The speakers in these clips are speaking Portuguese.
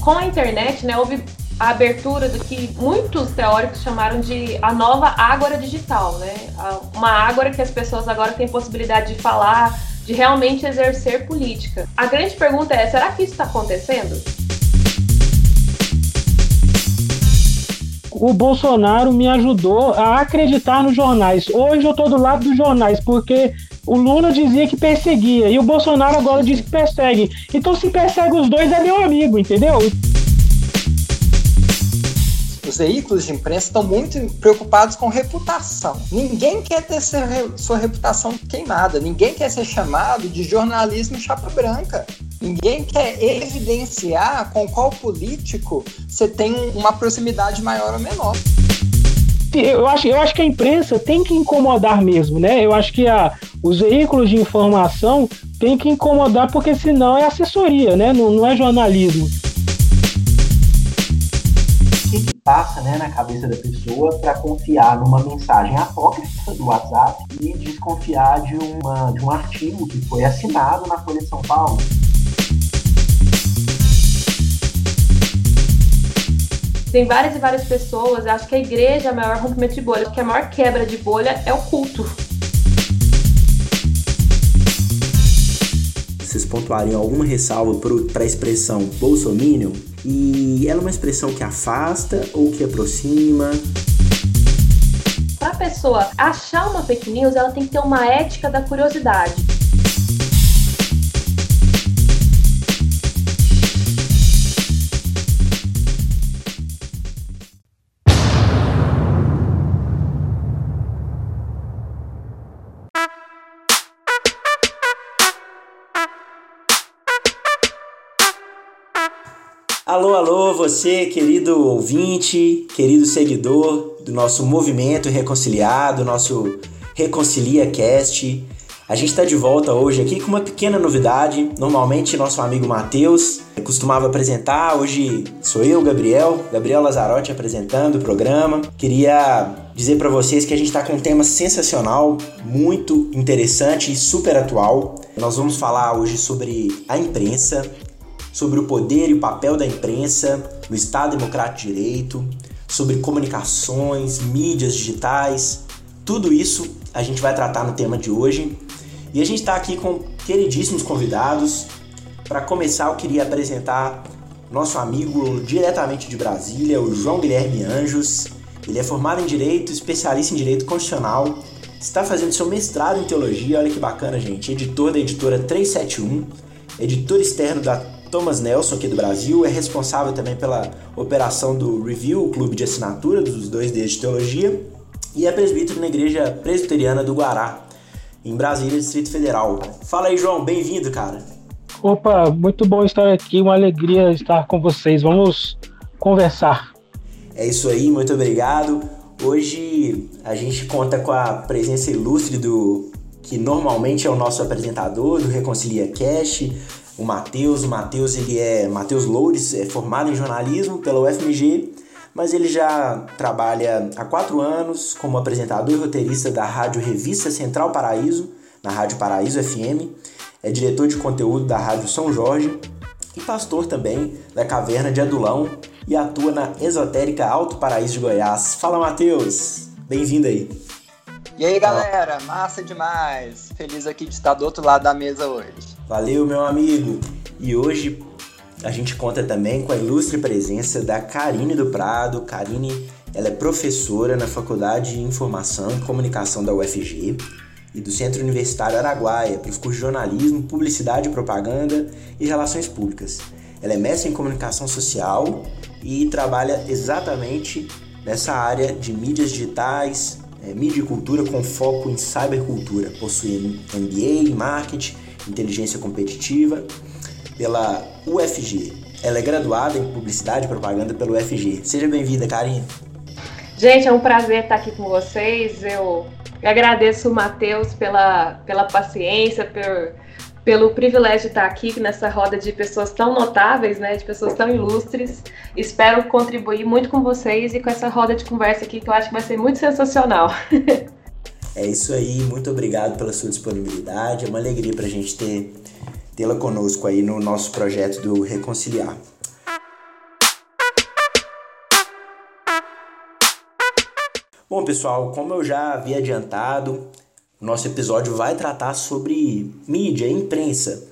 com a internet, né, houve a abertura do que muitos teóricos chamaram de a nova ágora digital, né? Uma ágora que as pessoas agora têm possibilidade de falar, de realmente exercer política. A grande pergunta é: será que isso está acontecendo? O Bolsonaro me ajudou a acreditar nos jornais. Hoje eu estou do lado dos jornais, porque o Lula dizia que perseguia e o Bolsonaro agora diz que persegue. Então, se persegue os dois, é meu amigo, entendeu? os veículos de imprensa estão muito preocupados com reputação. Ninguém quer ter sua reputação queimada, ninguém quer ser chamado de jornalismo chapa branca. Ninguém quer evidenciar com qual político você tem uma proximidade maior ou menor. Eu acho, eu acho que a imprensa tem que incomodar mesmo, né? Eu acho que a, os veículos de informação têm que incomodar, porque senão é assessoria, né? Não, não é jornalismo passa né, na cabeça da pessoa para confiar numa mensagem apócrifa do WhatsApp e desconfiar de, uma, de um artigo que foi assinado na Folha de São Paulo. Tem várias e várias pessoas, acho que a igreja é o maior rompimento de bolha, porque a maior quebra de bolha é o culto. Vocês pontuariam alguma ressalva para a expressão bolsominion? E ela é uma expressão que afasta ou que aproxima? Para a pessoa achar uma fake news, ela tem que ter uma ética da curiosidade. Alô, alô, você, querido ouvinte, querido seguidor do nosso movimento reconciliado, nosso Reconcilia Cast. A gente está de volta hoje aqui com uma pequena novidade. Normalmente, nosso amigo Matheus costumava apresentar, hoje sou eu, Gabriel, Gabriel Lazarotti apresentando o programa. Queria dizer para vocês que a gente está com um tema sensacional, muito interessante e super atual. Nós vamos falar hoje sobre a imprensa, sobre o poder e o papel da imprensa no Estado Democrático de Direito, sobre comunicações, mídias digitais, tudo isso a gente vai tratar no tema de hoje. E a gente está aqui com queridíssimos convidados. Para começar, eu queria apresentar nosso amigo diretamente de Brasília, o João Guilherme Anjos. Ele é formado em Direito, especialista em Direito Constitucional, está fazendo seu mestrado em Teologia, olha que bacana, gente, editor da editora 371, editor externo da Thomas Nelson, aqui do Brasil, é responsável também pela operação do Review, o clube de assinatura dos dois dedos de teologia, e é presbítero na Igreja Presbiteriana do Guará, em Brasília, Distrito Federal. Fala aí, João, bem-vindo, cara. Opa, muito bom estar aqui, uma alegria estar com vocês. Vamos conversar. É isso aí, muito obrigado. Hoje a gente conta com a presença ilustre do que normalmente é o nosso apresentador do Reconcilia Cash, o Matheus. O Matheus, ele é Matheus Loures, é formado em jornalismo pela UFMG, mas ele já trabalha há quatro anos como apresentador e roteirista da rádio Revista Central Paraíso, na Rádio Paraíso FM, é diretor de conteúdo da Rádio São Jorge e pastor também da Caverna de Adulão e atua na esotérica Alto Paraíso de Goiás. Fala, Matheus! Bem-vindo aí! E aí, galera, massa demais! Feliz aqui de estar do outro lado da mesa hoje. Valeu, meu amigo! E hoje a gente conta também com a ilustre presença da Karine do Prado. Karine, ela é professora na Faculdade de Informação e Comunicação da UFG e do Centro Universitário Araguaia para os cursos de jornalismo, publicidade, propaganda e relações públicas. Ela é mestre em comunicação social e trabalha exatamente nessa área de mídias digitais, é, mídia e cultura com foco em cybercultura. Possui MBA em marketing Inteligência Competitiva, pela UFG. Ela é graduada em Publicidade e Propaganda pelo UFG. Seja bem-vinda, Karine. Gente, é um prazer estar aqui com vocês. Eu agradeço o Matheus pela, pela paciência, por, pelo privilégio de estar aqui nessa roda de pessoas tão notáveis, né, de pessoas tão ilustres. Espero contribuir muito com vocês e com essa roda de conversa aqui que eu acho que vai ser muito sensacional. É isso aí, muito obrigado pela sua disponibilidade. É uma alegria para a gente ter tê-la conosco aí no nosso projeto do Reconciliar. Bom, pessoal, como eu já havia adiantado, nosso episódio vai tratar sobre mídia, imprensa.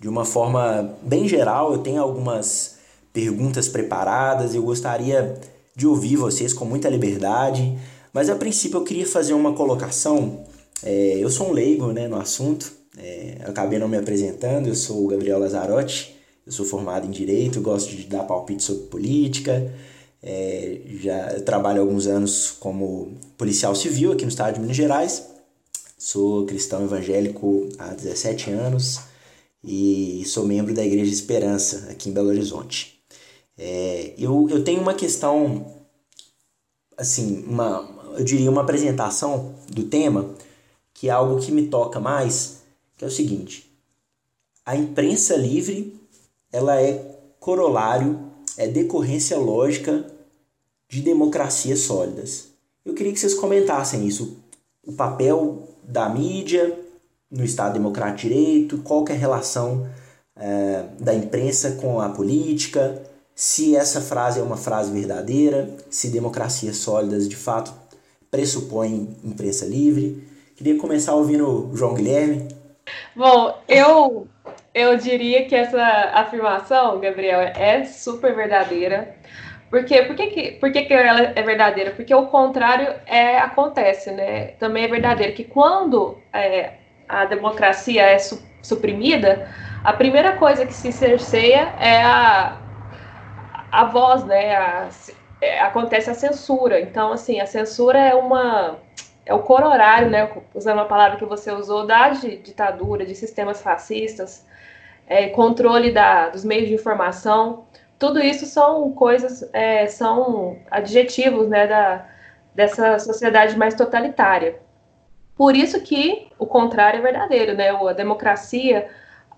De uma forma bem geral, eu tenho algumas perguntas preparadas e eu gostaria de ouvir vocês com muita liberdade. Mas a princípio eu queria fazer uma colocação. É, eu sou um leigo né, no assunto, é, acabei não me apresentando, eu sou o Gabriel Lazzarotti, eu sou formado em Direito, gosto de dar palpite sobre política, é, já trabalho há alguns anos como policial civil aqui no estado de Minas Gerais. Sou cristão evangélico há 17 anos e sou membro da Igreja Esperança aqui em Belo Horizonte. É, eu, eu tenho uma questão, assim, uma, eu diria uma apresentação do tema, que é algo que me toca mais, que é o seguinte: a imprensa livre ela é corolário é decorrência lógica de democracias sólidas. Eu queria que vocês comentassem isso, o papel da mídia no Estado Democrático de Direito, qual é a relação é, da imprensa com a política, se essa frase é uma frase verdadeira, se democracias sólidas de fato pressupõem imprensa livre. Queria começar ouvindo o João Guilherme. Bom, eu eu diria que essa afirmação, Gabriel, é super verdadeira. Por quê? Por que, que, por que, que ela é verdadeira? Porque o contrário é, acontece, né? Também é verdadeiro que quando é, a democracia é su, suprimida, a primeira coisa que se cerceia é a, a voz, né? A, é, acontece a censura. Então, assim, a censura é uma é o cor horário, né? Usando a palavra que você usou, da ditadura, de sistemas fascistas é, controle da, dos meios de informação, tudo isso são coisas, é, são adjetivos né, da, dessa sociedade mais totalitária. Por isso que o contrário é verdadeiro, né? A democracia,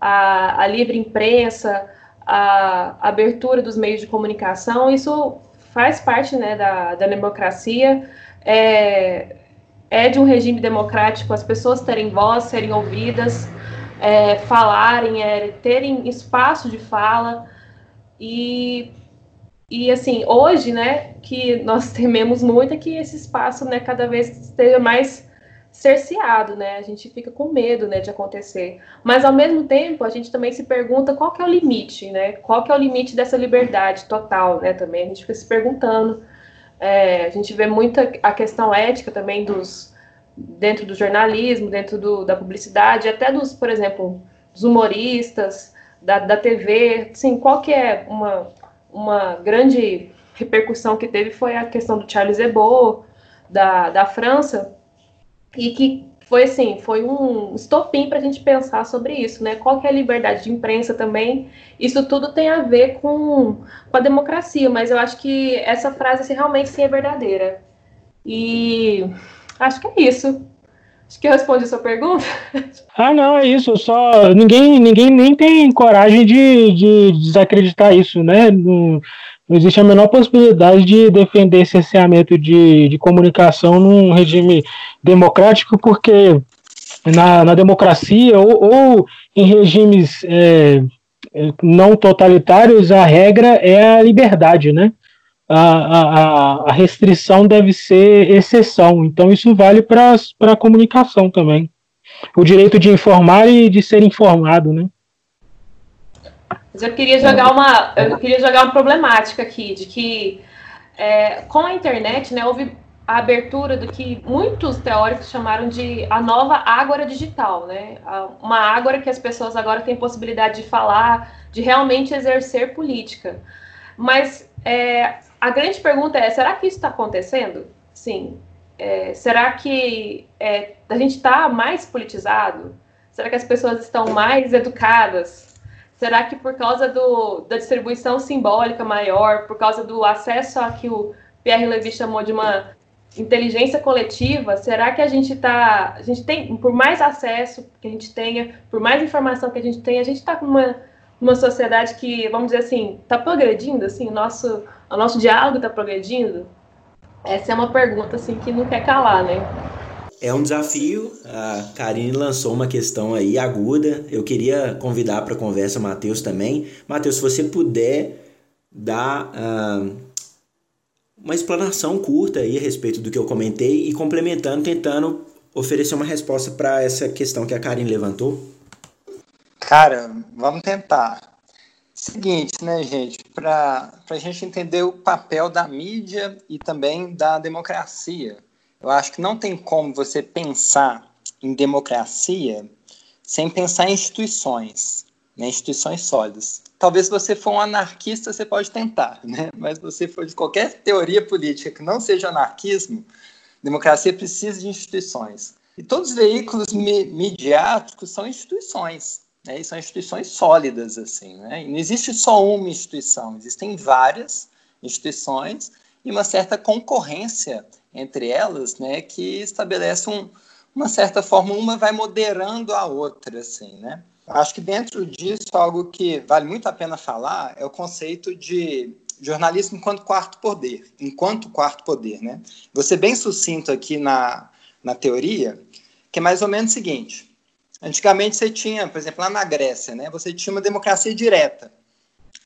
a, a livre imprensa, a abertura dos meios de comunicação, isso faz parte né, da, da democracia, é, é de um regime democrático as pessoas terem voz, serem ouvidas, é, falarem, é, terem espaço de fala. E, e assim, hoje, né, que nós tememos muito é que esse espaço, né, cada vez esteja mais cerceado, né? A gente fica com medo, né, de acontecer. Mas ao mesmo tempo, a gente também se pergunta qual que é o limite, né? Qual que é o limite dessa liberdade total, né? Também a gente fica se perguntando. É, a gente vê muita a questão ética também dos dentro do jornalismo, dentro do, da publicidade, até dos, por exemplo, dos humoristas, da, da TV, sim, qual que é uma, uma grande repercussão que teve foi a questão do Charles Hebdo, da, da França, e que foi assim, foi um estopim para a gente pensar sobre isso, né? Qual que é a liberdade de imprensa também? Isso tudo tem a ver com, com a democracia, mas eu acho que essa frase assim, realmente sim é verdadeira. E Acho que é isso. Acho que eu respondi a sua pergunta. Ah, não, é isso. Só ninguém, ninguém nem tem coragem de, de desacreditar isso, né? Não, não existe a menor possibilidade de defender cerceamento de, de comunicação num regime democrático, porque na, na democracia ou, ou em regimes é, não totalitários, a regra é a liberdade, né? a, a, a restrição deve ser exceção. Então, isso vale para a comunicação também. O direito de informar e de ser informado, né? Mas eu queria jogar uma, eu queria jogar uma problemática aqui, de que é, com a internet, né, houve a abertura do que muitos teóricos chamaram de a nova ágora digital, né? Uma ágora que as pessoas agora têm possibilidade de falar, de realmente exercer política. Mas é, a grande pergunta é: será que isso está acontecendo? Sim. É, será que é, a gente está mais politizado? Será que as pessoas estão mais educadas? Será que por causa do, da distribuição simbólica maior, por causa do acesso a que o Pierre Levy chamou de uma inteligência coletiva, será que a gente está, a gente tem, por mais acesso que a gente tenha, por mais informação que a gente tenha, a gente está com uma, uma sociedade que, vamos dizer assim, está progredindo, assim, o nosso o nosso diálogo está progredindo? Essa é uma pergunta assim que não quer calar, né? É um desafio. A Karine lançou uma questão aí aguda. Eu queria convidar para conversa o Matheus também. Matheus, se você puder dar uh, uma explanação curta aí a respeito do que eu comentei e complementando, tentando oferecer uma resposta para essa questão que a Karine levantou. Cara, vamos tentar. Seguinte, né, gente? Para a gente entender o papel da mídia e também da democracia, eu acho que não tem como você pensar em democracia sem pensar em instituições, né, instituições sólidas. Talvez se você for um anarquista, você pode tentar, né? mas se você for de qualquer teoria política que não seja anarquismo, democracia precisa de instituições. E todos os veículos midiáticos são instituições. Né, e são instituições sólidas, assim, né? E não existe só uma instituição, existem várias instituições e uma certa concorrência entre elas, né, que estabelece um, uma certa forma, uma vai moderando a outra, assim, né? Acho que dentro disso, algo que vale muito a pena falar é o conceito de jornalismo enquanto quarto poder, enquanto quarto poder, né? Você bem sucinto aqui na, na teoria, que é mais ou menos o seguinte, Antigamente você tinha, por exemplo, lá na Grécia, né, você tinha uma democracia direta.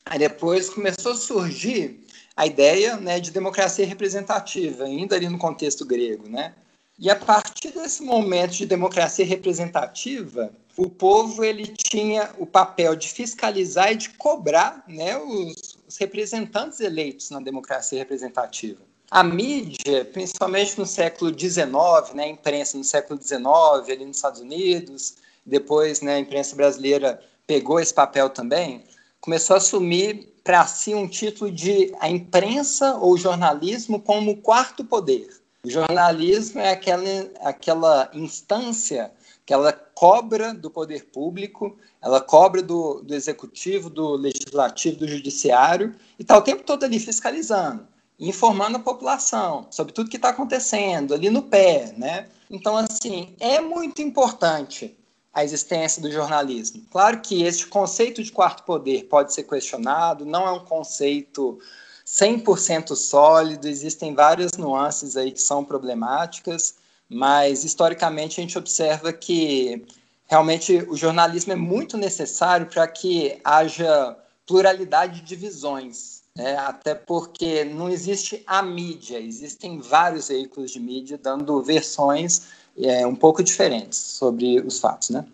Aí depois começou a surgir a ideia né, de democracia representativa, ainda ali no contexto grego. Né? E a partir desse momento de democracia representativa, o povo ele tinha o papel de fiscalizar e de cobrar né, os, os representantes eleitos na democracia representativa. A mídia, principalmente no século XIX, né, a imprensa no século XIX, ali nos Estados Unidos, depois né, a imprensa brasileira pegou esse papel também, começou a assumir para si um título de a imprensa ou jornalismo como quarto poder. O jornalismo é aquela, aquela instância que ela cobra do poder público, ela cobra do, do executivo, do legislativo, do judiciário, e está o tempo todo ali fiscalizando, informando a população sobre tudo que está acontecendo, ali no pé, né? Então, assim, é muito importante a existência do jornalismo. Claro que este conceito de quarto poder pode ser questionado, não é um conceito 100% sólido, existem várias nuances aí que são problemáticas, mas historicamente a gente observa que realmente o jornalismo é muito necessário para que haja pluralidade de visões, né? até porque não existe a mídia, existem vários veículos de mídia dando versões é, um pouco diferentes sobre os fatos, né?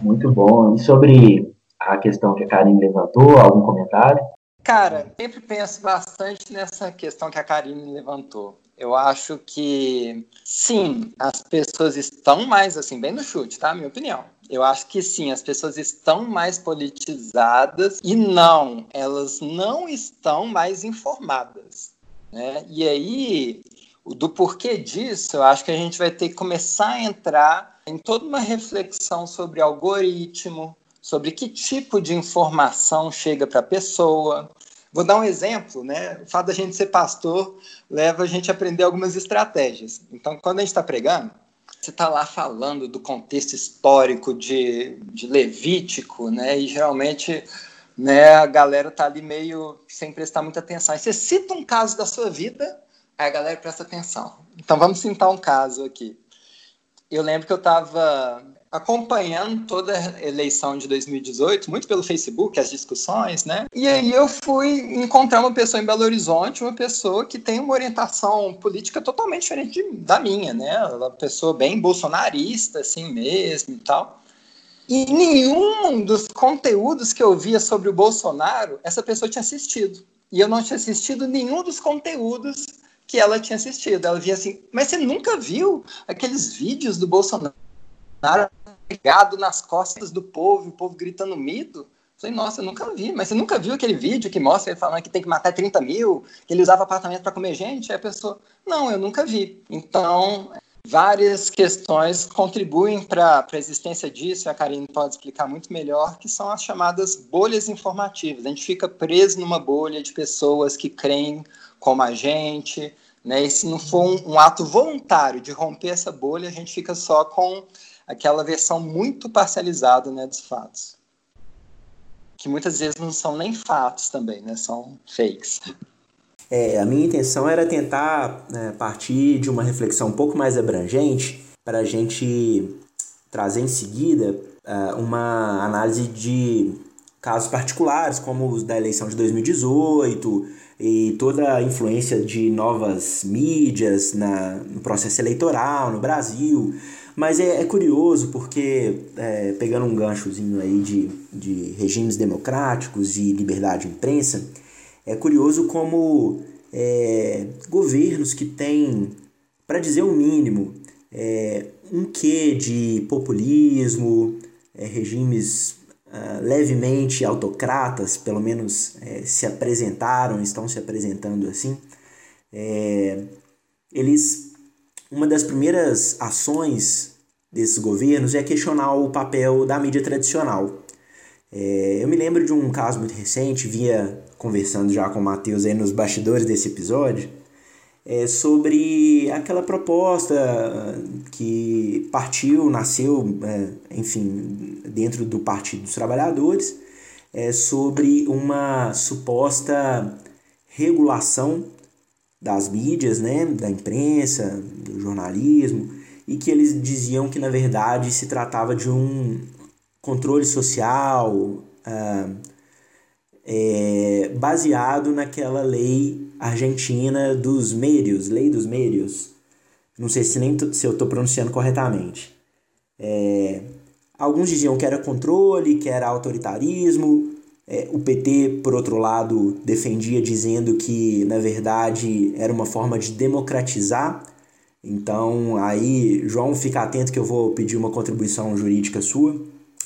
Muito bom. E sobre a questão que a Karine levantou, algum comentário? Cara, sempre penso bastante nessa questão que a Karine levantou. Eu acho que sim, as pessoas estão mais assim, bem no chute, tá? Minha opinião. Eu acho que sim, as pessoas estão mais politizadas e não, elas não estão mais informadas. Né? E aí, do porquê disso, eu acho que a gente vai ter que começar a entrar em toda uma reflexão sobre algoritmo, sobre que tipo de informação chega para a pessoa. Vou dar um exemplo, né? O fato da gente ser pastor leva a gente a aprender algumas estratégias. Então, quando a gente está pregando, você está lá falando do contexto histórico de, de Levítico, né? E geralmente né, a galera tá ali meio sem prestar muita atenção. Aí você cita um caso da sua vida Aí a galera presta atenção. Então vamos citar um caso aqui. Eu lembro que eu estava acompanhando toda a eleição de 2018, muito pelo Facebook, as discussões, né? E aí eu fui encontrar uma pessoa em Belo Horizonte, uma pessoa que tem uma orientação política totalmente diferente da minha, né? É uma pessoa bem bolsonarista, assim mesmo e tal. E nenhum dos conteúdos que eu via sobre o Bolsonaro, essa pessoa tinha assistido. E eu não tinha assistido nenhum dos conteúdos que ela tinha assistido. Ela via assim, mas você nunca viu aqueles vídeos do Bolsonaro pegado nas costas do povo, o povo gritando mito? Falei, nossa, eu nunca vi, mas você nunca viu aquele vídeo que mostra ele falando que tem que matar 30 mil, que ele usava apartamento para comer gente? Aí a pessoa, não, eu nunca vi. Então, várias questões contribuem para a existência disso, e a Karine pode explicar muito melhor, que são as chamadas bolhas informativas. A gente fica preso numa bolha de pessoas que creem como a gente, né? E se não for um, um, ato voluntário de romper essa bolha, a gente fica só com aquela versão muito parcializada, né, dos fatos, que muitas vezes não são nem fatos também, né? São fakes. É, a minha intenção era tentar né, partir de uma reflexão um pouco mais abrangente para a gente trazer em seguida uh, uma análise de casos particulares, como os da eleição de 2018 e toda a influência de novas mídias na, no processo eleitoral no Brasil. Mas é, é curioso porque, é, pegando um ganchozinho aí de, de regimes democráticos e liberdade de imprensa, é curioso como é, governos que têm, para dizer o mínimo, é, um quê de populismo, é, regimes uh, levemente autocratas, pelo menos é, se apresentaram, estão se apresentando assim, é, eles uma das primeiras ações desses governos é questionar o papel da mídia tradicional. É, eu me lembro de um caso muito recente, via conversando já com o Matheus aí nos bastidores desse episódio, é, sobre aquela proposta que partiu, nasceu, é, enfim, dentro do Partido dos Trabalhadores, é, sobre uma suposta regulação das mídias, né, da imprensa, do jornalismo, e que eles diziam que na verdade se tratava de um controle social ah, é, baseado naquela lei argentina dos meios, lei dos meios. Não sei se, nem se eu estou pronunciando corretamente. É, alguns diziam que era controle, que era autoritarismo, é, o PT, por outro lado, defendia dizendo que, na verdade, era uma forma de democratizar. Então, aí, João, fica atento que eu vou pedir uma contribuição jurídica sua.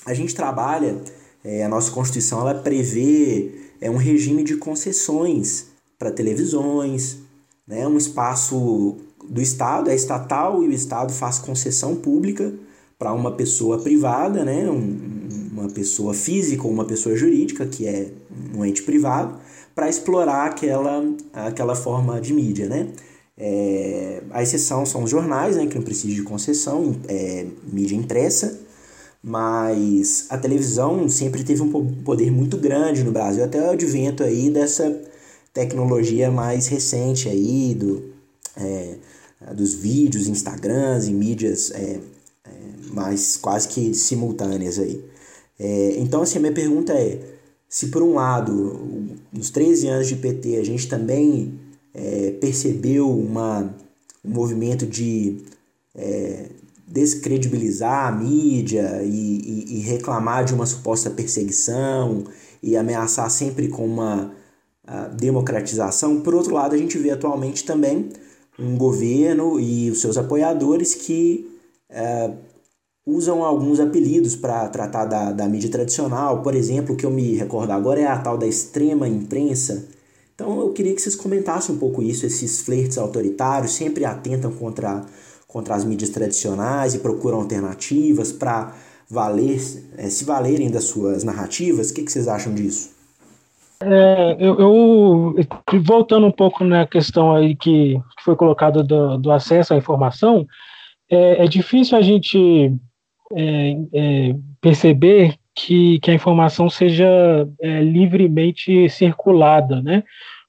A gente trabalha, é, a nossa Constituição, ela prevê é, um regime de concessões para televisões, né, um espaço do Estado, é estatal e o Estado faz concessão pública para uma pessoa privada, né, um, uma pessoa física ou uma pessoa jurídica, que é um ente privado, para explorar aquela, aquela forma de mídia. Né? É, a exceção são os jornais, né, que não precisam de concessão, é, mídia impressa, mas a televisão sempre teve um poder muito grande no Brasil, até o advento aí dessa tecnologia mais recente aí, do, é, dos vídeos, Instagrams e mídias é, é, mais quase que simultâneas aí. É, então, assim, a minha pergunta é: se por um lado, nos 13 anos de PT, a gente também é, percebeu uma, um movimento de é, descredibilizar a mídia e, e, e, reclamar de uma suposta perseguição e ameaçar sempre com uma democratização, por outro lado, a gente vê atualmente também um governo e os seus apoiadores que é, usam alguns apelidos para tratar da, da mídia tradicional. Por exemplo, o que eu me recordo agora é a tal da extrema imprensa. Então eu queria que vocês comentassem um pouco isso, esses flertes autoritários sempre atentam contra, contra as mídias tradicionais e procuram alternativas para valer, é, se valerem das suas narrativas. O que, que vocês acham disso? É, eu, eu, voltando um pouco na questão aí que, que foi colocado do, do acesso à informação, é, é difícil a gente é, é, perceber que, que a informação seja é, livremente circulada, né?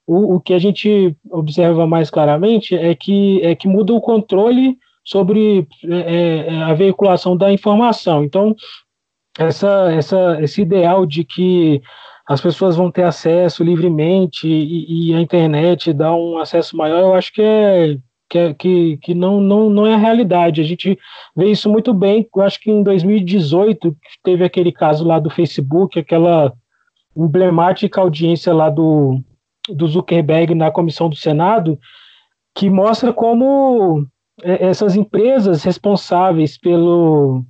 O, o que a gente observa mais claramente é que, é que muda o controle sobre é, a veiculação da informação. Então, essa, essa, esse ideal de que as pessoas vão ter acesso livremente e, e, a internet dá um acesso maior, eu acho que é que, é, que, que não, não, não é a realidade. A gente vê isso muito bem. Eu acho que em 2018 teve aquele caso lá do Facebook, aquela emblemática audiência lá do, do Zuckerberg na comissão do Senado, que mostra como é, essas empresas responsáveis pelo,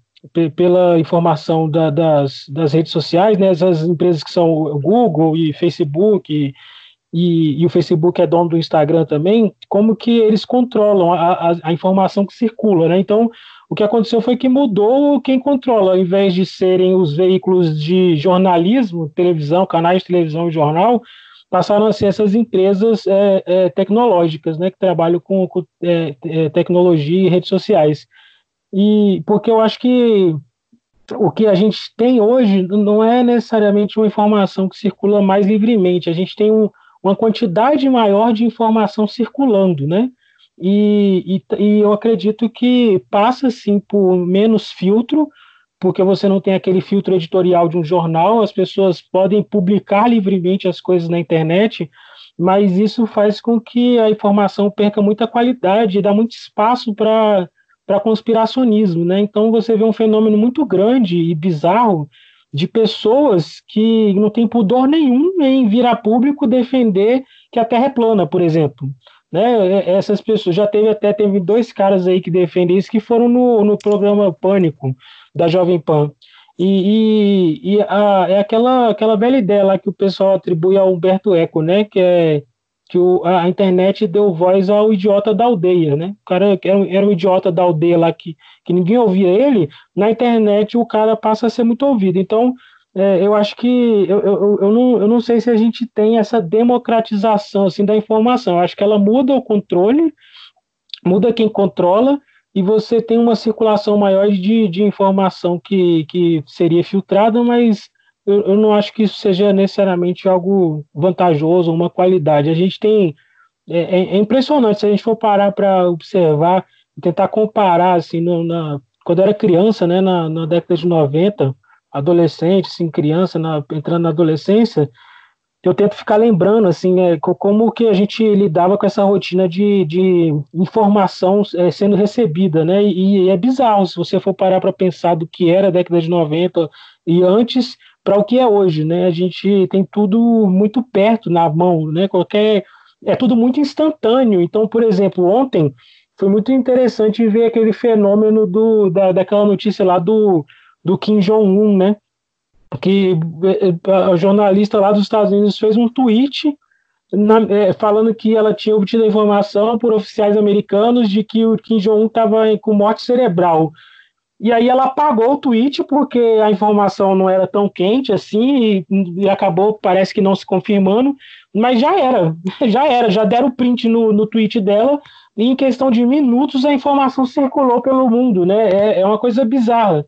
pela informação da, das, das redes sociais, né, essas empresas que são Google e Facebook e, e, e, o Facebook é dono do Instagram também, como que eles controlam a, a, a, informação que circula, né? Então, o que aconteceu foi que mudou quem controla, ao invés de serem os veículos de jornalismo, televisão, canais de televisão e jornal, passaram a ser essas empresas é, é, tecnológicas, né, que trabalham com, com é, é tecnologia e redes sociais. E porque eu acho que o que a gente tem hoje não é necessariamente uma informação que circula mais livremente, a gente tem um, uma quantidade maior de informação circulando, né? E, e, e, eu acredito que passa sim por menos filtro, porque você não tem aquele filtro editorial de um jornal, as pessoas podem publicar livremente as coisas na internet, mas isso faz com que a informação perca muita qualidade e dá muito espaço para conspiracionismo, né? Então você vê um fenômeno muito grande e bizarro de pessoas que não têm pudor nenhum em vir a público defender que a Terra é plana, por exemplo. Né? Essas pessoas, já teve até teve dois caras aí que defendem isso que foram no, no programa Pânico da Jovem Pan. E, e, e a, é aquela, aquela velha ideia lá que o pessoal atribui ao Humberto Eco, né? Que é que o, a, internet deu voz ao idiota da aldeia, né? O cara era, era um idiota da aldeia lá que, que ninguém ouvia ele, na internet o cara passa a ser muito ouvido. Então, é, eu acho que eu, eu, eu, não, eu não sei se a gente tem essa democratização assim, da informação. Eu acho que ela muda o controle, muda quem controla, e você tem uma circulação maior de, de informação que, que seria filtrada, mas eu, eu não acho que isso seja necessariamente algo vantajoso, uma qualidade. A gente tem. É, é, é impressionante se a gente for parar para observar, tentar comparar, assim, no, na, quando eu era criança, né, na, na década de 90, adolescente, assim, criança, na, entrando na adolescência, eu tento ficar lembrando, assim, é, como que a gente lidava com essa rotina de, de informação é, sendo recebida, né? E, e, é bizarro se você for parar para pensar do que era a década de 90 e antes para o que é hoje, né? A gente tem tudo muito perto na mão, né? Qualquer é tudo muito instantâneo. Então, por exemplo, ontem foi muito interessante ver aquele fenômeno do da, daquela notícia lá do do Kim Jong Un, né? Que a jornalista lá dos Estados Unidos fez um tweet na, é, falando que ela tinha obtido informação por oficiais americanos de que o Kim Jong-un estava com morte cerebral. E aí ela apagou o tweet porque a informação não era tão quente assim e, e, acabou, parece que não se confirmando, mas já era, já era, já deram o print no, no tweet dela e em questão de minutos a informação circulou pelo mundo, né? É, é uma coisa bizarra.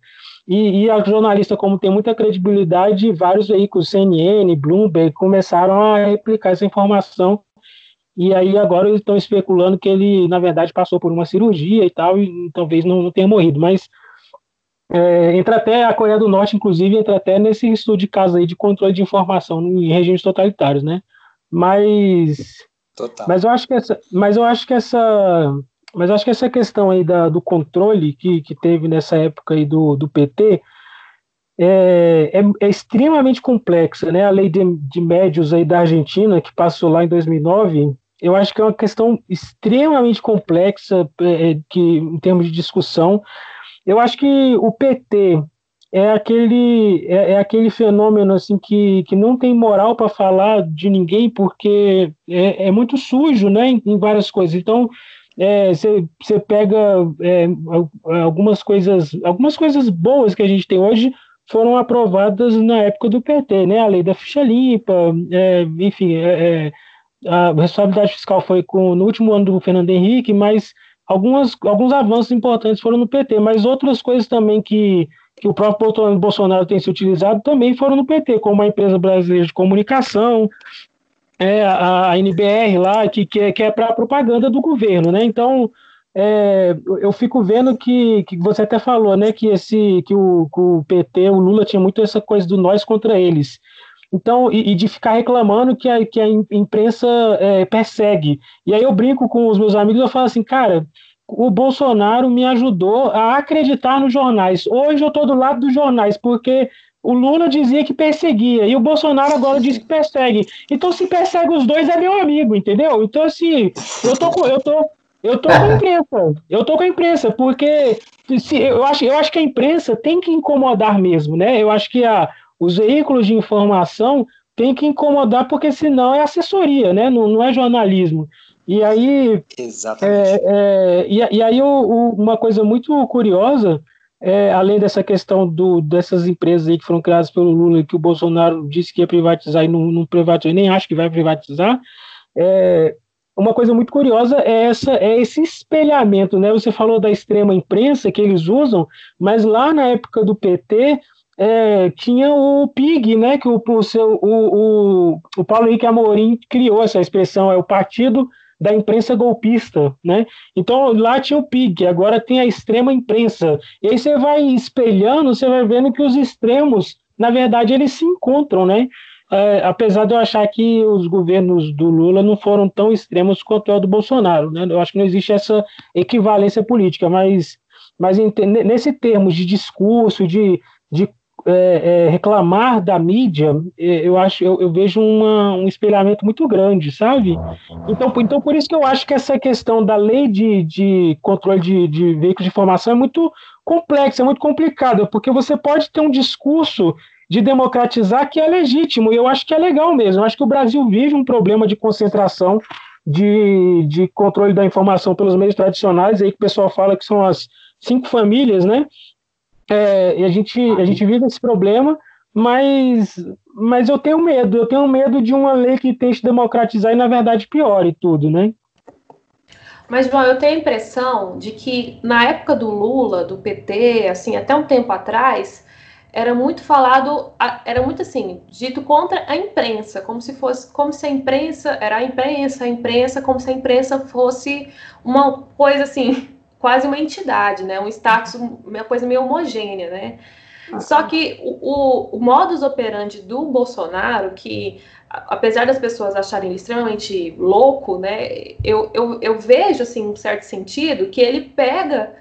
E, e, a jornalista, como tem muita credibilidade, vários veículos, CNN, Bloomberg, começaram a replicar essa informação e aí agora eles estão especulando que ele, na verdade, passou por uma cirurgia e tal, e talvez não, não tenha morrido. Mas é, entra até a Coreia do Norte, inclusive, entra até nesse estudo de caso aí de controle de informação em regimes totalitários, né? Mas, Total. mas eu acho que essa, mas eu acho que essa, mas eu acho que essa questão aí da, do controle que, que teve nessa época aí do, do PT é, é, é extremamente complexa, né? A lei de, de médios aí da Argentina que passou lá em 2009 eu acho que é uma questão extremamente complexa é, que, em termos de discussão, eu acho que o PT é aquele é, é aquele fenômeno assim que, que não tem moral para falar de ninguém porque é, é muito sujo, né, em, em várias coisas. Então você é, pega é, algumas coisas algumas coisas boas que a gente tem hoje foram aprovadas na época do PT, né? A lei da ficha limpa, é, enfim, é, a responsabilidade fiscal foi com, no último ano do Fernando Henrique, mas algumas, alguns avanços importantes foram no PT, mas outras coisas também que, que o próprio Bolsonaro tem se utilizado também foram no PT, como a empresa brasileira de comunicação, é, a, a NBR lá, que, que é, que é para propaganda do governo, né? Então, é, eu fico vendo que, que você até falou, né, que esse que o, que o PT, o Lula tinha muito essa coisa do nós contra eles. Então, e, e, de ficar reclamando que a, que a imprensa é, persegue. E aí eu brinco com os meus amigos, eu falo assim, cara, o Bolsonaro me ajudou a acreditar nos jornais. Hoje eu estou do lado dos jornais, porque o Lula dizia que perseguia, e o Bolsonaro agora diz que persegue. Então, se persegue os dois, é meu amigo, entendeu? Então, assim, eu tô com, eu tô, eu tô com a imprensa. Eu tô com a imprensa, porque se, eu, acho, eu acho que a imprensa tem que incomodar mesmo, né? Eu acho que a, os veículos de informação têm que incomodar, porque senão é assessoria, né? Não, não é jornalismo. E aí, Exatamente. É, é, e, e, aí o, o, uma coisa muito curiosa, é, além dessa questão do, dessas empresas aí que foram criadas pelo Lula, que o Bolsonaro disse que ia privatizar e não, não privatizou, nem acho que vai privatizar, é, uma coisa muito curiosa é essa é esse espelhamento, né? Você falou da extrema imprensa que eles usam, mas lá na época do PT é, tinha o PIG, né, que o, o, seu, o, o, o Paulo Henrique Amorim criou essa expressão, é o Partido da imprensa golpista, né? Então lá tinha o PIG, agora tem a extrema imprensa. E aí você vai espelhando, você vai vendo que os extremos, na verdade, eles se encontram, né? É, apesar de eu achar que os governos do Lula não foram tão extremos quanto é o do Bolsonaro, né? Eu acho que não existe essa equivalência política, mas, mas nesse termo de discurso, de, de é, é, reclamar da mídia, é, eu acho, eu, eu vejo uma, um espelhamento muito grande, sabe? Então, então, por isso que eu acho que essa questão da lei de, de controle de, de veículos de informação é muito complexa, é muito complicada, porque você pode ter um discurso de democratizar que é legítimo, e eu acho que é legal mesmo. Eu acho que o Brasil vive um problema de concentração de, de controle da informação pelos meios tradicionais, aí que o pessoal fala que são as cinco famílias, né? É, e a gente, a gente vive esse problema, mas, mas eu tenho medo, eu tenho medo de uma lei que tente democratizar e, na verdade, piore tudo, né? Mas, João, eu tenho a impressão de que na época do Lula, do PT, assim, até um tempo atrás, era muito falado, era muito assim, dito contra a imprensa, como se fosse, como se a imprensa, era a imprensa, a imprensa, como se a imprensa fosse uma coisa assim, quase uma entidade, né? Um status, uma coisa meio homogênea, né? Só que o, o, o modus operandi do Bolsonaro, que apesar das pessoas acharem ele extremamente louco, né? Eu, eu, eu vejo, assim, um certo sentido, que ele pega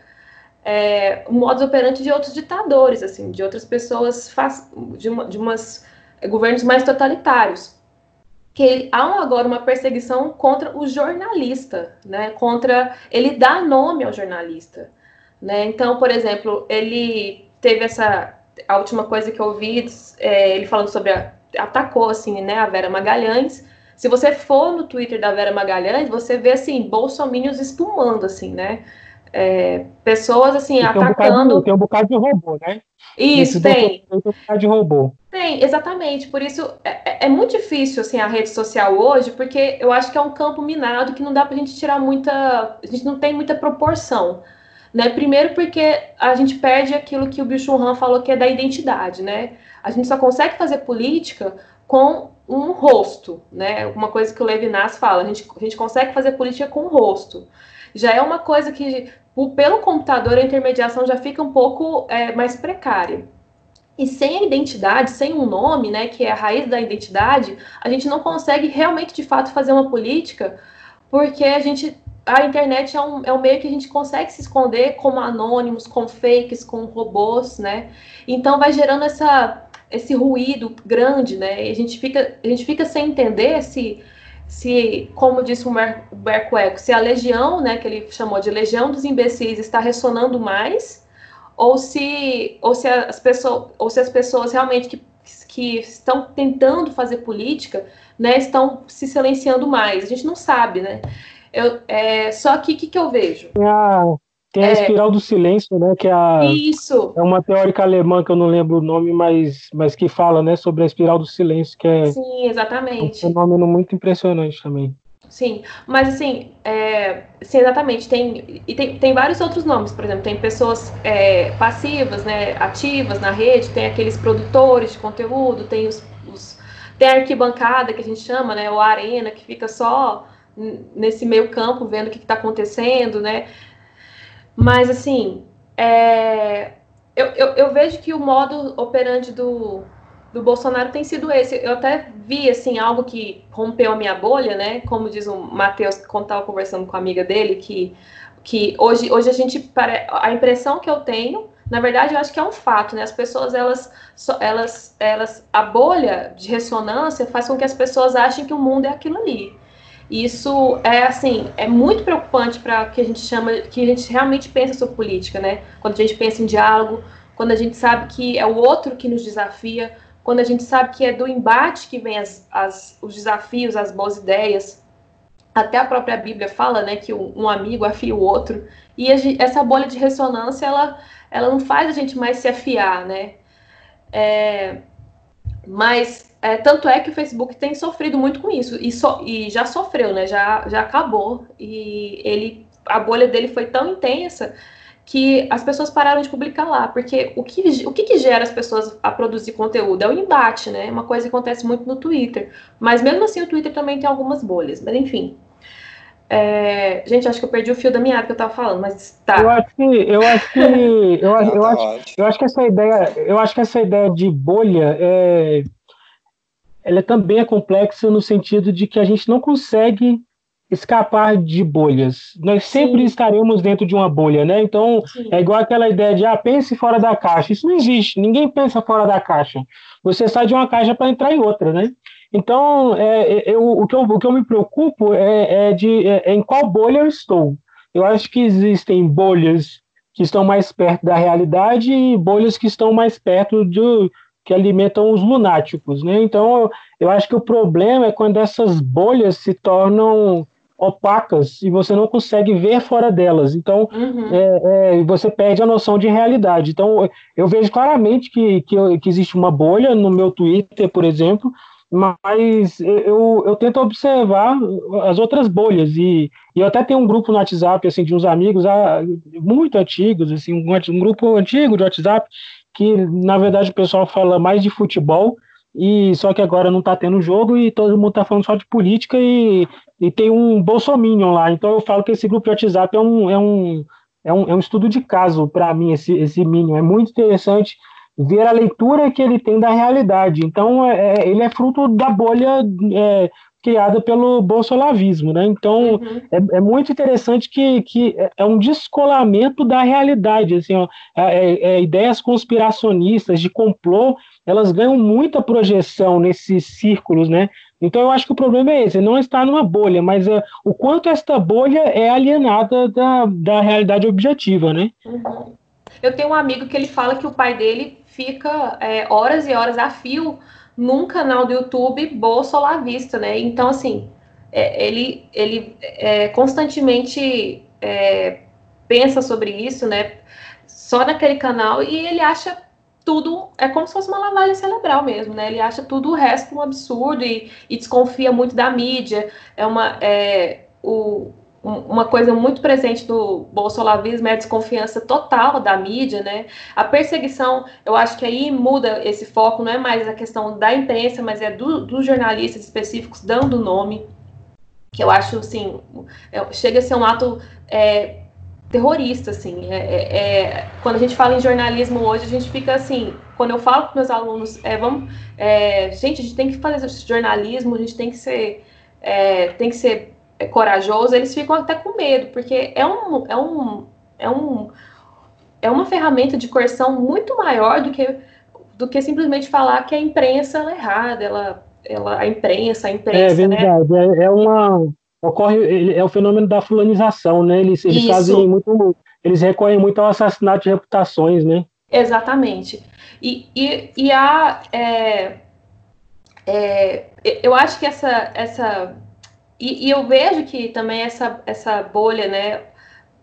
é, o modus operandi de outros ditadores, assim, de outras pessoas, de, uma, de umas governos mais totalitários que há agora uma perseguição contra o jornalista, né? Contra ele dá nome ao jornalista, né? Então, por exemplo, ele teve essa a última coisa que eu ouvi, é, ele falando sobre a, atacou assim, né? A Vera Magalhães. Se você for no Twitter da Vera Magalhães, você vê assim bolsominions espumando, assim, né? É, pessoas assim tem atacando. Um de, tem um bocado de robô, né? Isso, tem. Tem um bocado de robô. Tem, exatamente. Por isso é, é, é, muito difícil assim a rede social hoje, porque eu acho que é um campo minado que não dá para a gente tirar muita, a gente não tem muita proporção, né? Primeiro porque a gente perde aquilo que o Bicho Han falou que é da identidade, né? A gente só consegue fazer política com um rosto, né? Uma coisa que o Levinas fala, a gente, a gente consegue fazer política com rosto. Já é uma coisa que pelo computador a intermediação já fica um pouco é, mais precária. E sem a identidade, sem um nome, né, que é a raiz da identidade, a gente não consegue realmente, de fato, fazer uma política, porque a gente, a internet é um, é um meio que a gente consegue se esconder como anônimos, com fakes, com robôs, né? Então vai gerando essa, esse ruído grande, né? E a gente fica, a gente fica sem entender se, se como disse o Berco Eco, se a legião, né, que ele chamou de legião dos imbecis, está ressonando mais ou se, ou se as pessoas, ou se as pessoas realmente que, que estão tentando fazer política, né, estão se silenciando mais. A gente não sabe, né? Eu, é, só que o que, que eu vejo? Tem a, tem a é, espiral do silêncio, né? Que é, a, isso. é uma teórica alemã que eu não lembro o nome, mas, mas que fala né, sobre a espiral do silêncio, que é Sim, exatamente. um fenômeno muito impressionante também. Sim, mas assim, é, sim, exatamente, tem, e tem, tem vários outros nomes, por exemplo, tem pessoas é, passivas, né, ativas na rede, tem aqueles produtores de conteúdo, tem os, os, tem a arquibancada que a gente chama, né, ou a arena, que fica só nesse meio campo vendo o que está acontecendo, né, mas assim, é, eu, eu, eu vejo que o modo operante do, do Bolsonaro tem sido esse. Eu até vi, assim, algo que rompeu a minha bolha, né? Como diz o Matheus, quando estava conversando com a amiga dele, que, que hoje, hoje a gente... A impressão que eu tenho, na verdade, eu acho que é um fato, né? As pessoas, elas, elas, elas... A bolha de ressonância faz com que as pessoas achem que o mundo é aquilo ali. Isso é, assim, é muito preocupante para que a gente chama... Que a gente realmente pensa sobre política, né? Quando a gente pensa em diálogo, quando a gente sabe que é o outro que nos desafia, quando a gente sabe que é do embate que vem as, as, os desafios, as boas ideias. Até a própria Bíblia fala, né, que um, amigo afia o outro. E essa bolha de ressonância, ela, ela não faz a gente mais se afiar, né? É, mas é, tanto é que o Facebook tem sofrido muito com isso e, so, e já sofreu, né? Já, já acabou e ele a bolha dele foi tão intensa que as pessoas pararam de publicar lá, porque o que, o que, que, gera as pessoas a produzir conteúdo? É o embate, né? Uma coisa que acontece muito no Twitter. Mas mesmo assim o Twitter também tem algumas bolhas, mas enfim. é... gente, acho que eu perdi o fio da meada que eu tava falando, mas tá. Eu acho que eu acho que eu, acho, eu, acho, eu acho que essa ideia, eu acho que essa ideia de bolha é ela também é complexa no sentido de que a gente não consegue escapar de bolhas. Nós sempre Sim. estaremos dentro de uma bolha, né? Então, Sim. é igual aquela ideia de, ah, pense fora da caixa. Isso não existe, ninguém pensa fora da caixa. Você sai de uma caixa para entrar em outra, né? Então, é, é, eu, o, que eu, o que eu me preocupo é, é de, é, é em qual bolha eu estou. Eu acho que existem bolhas que estão mais perto da realidade e bolhas que estão mais perto do que alimentam os lunáticos, né? Então, eu acho que o problema é quando essas bolhas se tornam opacas e você não consegue ver fora delas. Então, uhum. é, é, você perde a noção de realidade. Então, eu vejo claramente que, que, que, existe uma bolha no meu Twitter, por exemplo, mas eu, eu tento observar as outras bolhas. E, e eu até tenho um grupo no WhatsApp assim, de uns amigos ah, muito antigos, assim, um, um grupo antigo de WhatsApp, que na verdade o pessoal fala mais de futebol e só que agora não está tendo jogo e todo mundo está falando só de política e, e tem um bolsominion lá. Então eu falo que esse grupo de WhatsApp é um, é um, é um, é um estudo de caso para mim, esse, esse Minion. É muito interessante ver a leitura que ele tem da realidade. Então é, é ele é fruto da bolha é, criada pelo bolsolavismo, né? Então uhum. é, é, muito interessante que, que é um descolamento da realidade, assim, ó, é, é, é ideias conspiracionistas de complô elas ganham muita projeção nesses círculos, né? Então eu acho que o problema é esse, não está numa bolha, mas é, o quanto esta bolha é alienada da, da realidade objetiva, né? Uhum. Eu tenho um amigo que ele fala que o pai dele fica é, horas e horas a fio num canal do YouTube bolsolavista, né? Então, assim, é, ele, ele é, constantemente é, pensa sobre isso, né? Só naquele canal e ele acha tudo é como se fosse uma lavagem cerebral mesmo, né? Ele acha tudo o resto um absurdo e, e desconfia muito da mídia. É uma é, o, uma coisa muito presente do bolsolavismo é a desconfiança total da mídia, né? A perseguição, eu acho que aí muda esse foco, não é mais a questão da imprensa, mas é do, dos jornalistas específicos dando nome, que eu acho, assim, é, chega a ser um ato é, terrorista, assim. É, é, é, quando a gente fala em jornalismo hoje, a gente fica assim. Quando eu falo com meus alunos, é, vamos, é, gente, a gente tem que fazer jornalismo, a gente tem que ser, tem que ser corajoso. Eles ficam até com medo, porque é um, é um, é um, é uma ferramenta de coerção muito maior do que do que simplesmente falar que a imprensa é errada, ela, ela, a imprensa, a imprensa, é né? verdade, né? é uma ocorre é o fenômeno da fulanização, né? Eles, eles fazem muito, eles recorrem muito ao assassinato de reputações, né? Exatamente. E, e, e a é, é, eu acho que essa essa e, e, eu vejo que também essa essa bolha, né,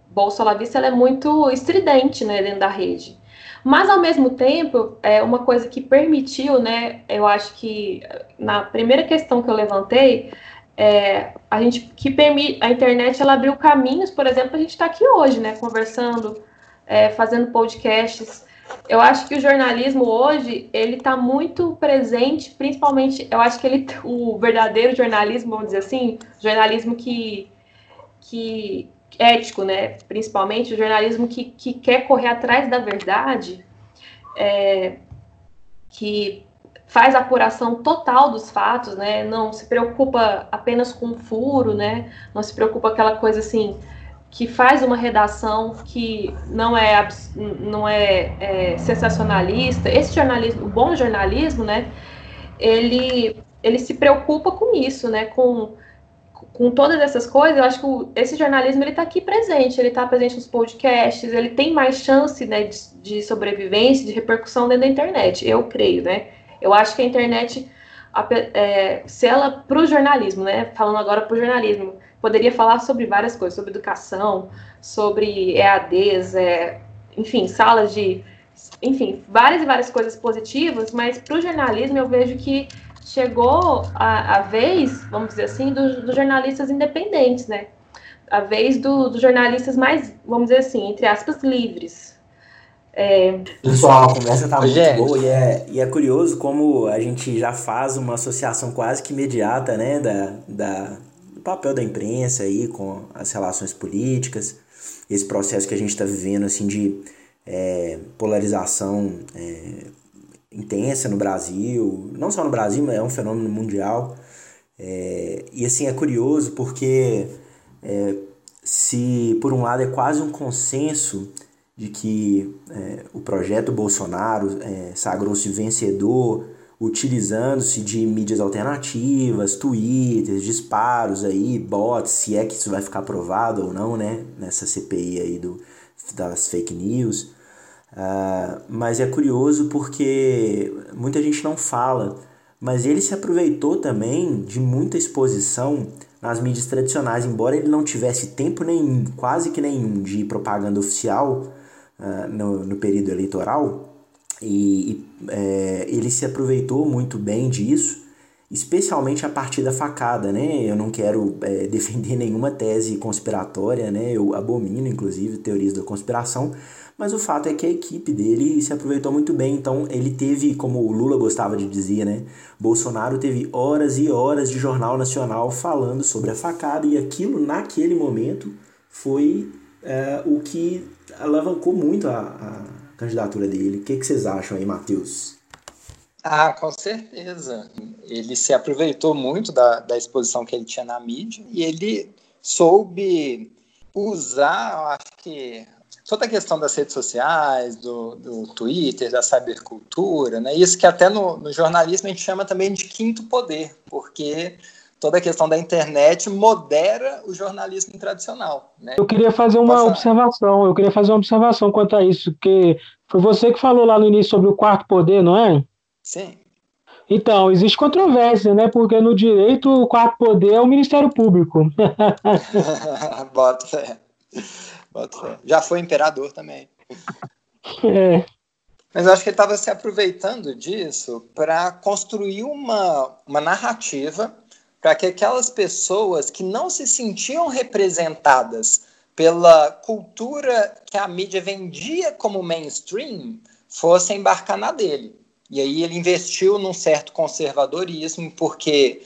bolsolavista, ela é muito estridente, né, dentro da rede. Mas ao mesmo tempo, é uma coisa que permitiu, né, eu acho que na primeira questão que eu levantei, é, a gente que permite a internet ela abriu caminhos, por exemplo, a gente está aqui hoje, né, conversando, é, fazendo podcasts. Eu acho que o jornalismo hoje ele está muito presente, principalmente, eu acho que ele o verdadeiro jornalismo, vamos dizer assim, jornalismo que que ético, né, principalmente o jornalismo que, que quer correr atrás da verdade, é, que faz a apuração total dos fatos, né? Não se preocupa apenas com o furo, né? Não se preocupa aquela coisa assim que faz uma redação que não é não é, é sensacionalista. Esse jornalismo, o bom jornalismo, né? Ele ele se preocupa com isso, né? Com com todas essas coisas, eu acho que esse jornalismo ele está aqui presente, ele está presente nos podcasts, ele tem mais chance né, de, de sobrevivência, de repercussão dentro da internet, eu creio, né? Eu acho que a internet, é, se ela, para o jornalismo, né? Falando agora para o jornalismo, poderia falar sobre várias coisas, sobre educação, sobre EADs, é, enfim, salas de. Enfim, várias e várias coisas positivas, mas para o jornalismo eu vejo que chegou a, a vez, vamos dizer assim, dos do jornalistas independentes, né? A vez dos do jornalistas mais, vamos dizer assim, entre aspas, livres. É... Pessoal, a conversa tá muito gente. boa e é, e é curioso como a gente já faz uma associação quase que imediata, né, da, da, do papel da imprensa aí com as relações políticas, esse processo que a gente está vivendo assim de é, polarização é, intensa no Brasil, não só no Brasil, mas é um fenômeno mundial. É, e assim é curioso porque é, se por um lado é quase um consenso de que é, o projeto Bolsonaro é, sagrou-se vencedor utilizando-se de mídias alternativas, twitters, disparos aí, bots, se é que isso vai ficar provado ou não, né, nessa CPI aí do, das fake news. Uh, mas é curioso porque muita gente não fala, mas ele se aproveitou também de muita exposição nas mídias tradicionais, embora ele não tivesse tempo nenhum, quase que nenhum, de propaganda oficial uh, no, no período eleitoral, e, é, ele se aproveitou muito bem disso, especialmente a partir da facada, né? Eu não quero é, defender nenhuma tese conspiratória, né? Eu abomino, inclusive, teorias da conspiração, mas o fato é que a equipe dele se aproveitou muito bem. Então, ele teve, como o Lula gostava de dizer, né? Bolsonaro teve horas e horas de jornal nacional falando sobre a facada, e aquilo, naquele momento, foi é, o que alavancou muito a, a candidatura dele. O que, que vocês acham aí, Matheus? Ah, com certeza. Ele se aproveitou muito da, da exposição que ele tinha na mídia e ele soube usar, acho que toda a questão das redes sociais, do, do Twitter, da cybercultura, né? Isso que até no, no jornalismo a gente chama também de quinto poder, porque toda a questão da internet modera o jornalismo tradicional. Né? Eu queria fazer uma Posso... observação, eu queria fazer uma observação quanto a isso, que foi você que falou lá no início sobre o quarto poder, não é? Sim. Então, existe controvérsia, né? Porque no direito o quarto poder é o Ministério Público. Bota fé. Bota fé. Já foi imperador também. É. Mas eu acho que ele estava se aproveitando disso para construir uma, uma narrativa para que aquelas pessoas que não se sentiam representadas pela cultura que a mídia vendia como mainstream fossem embarcar na dele. E aí ele investiu num certo conservadorismo, porque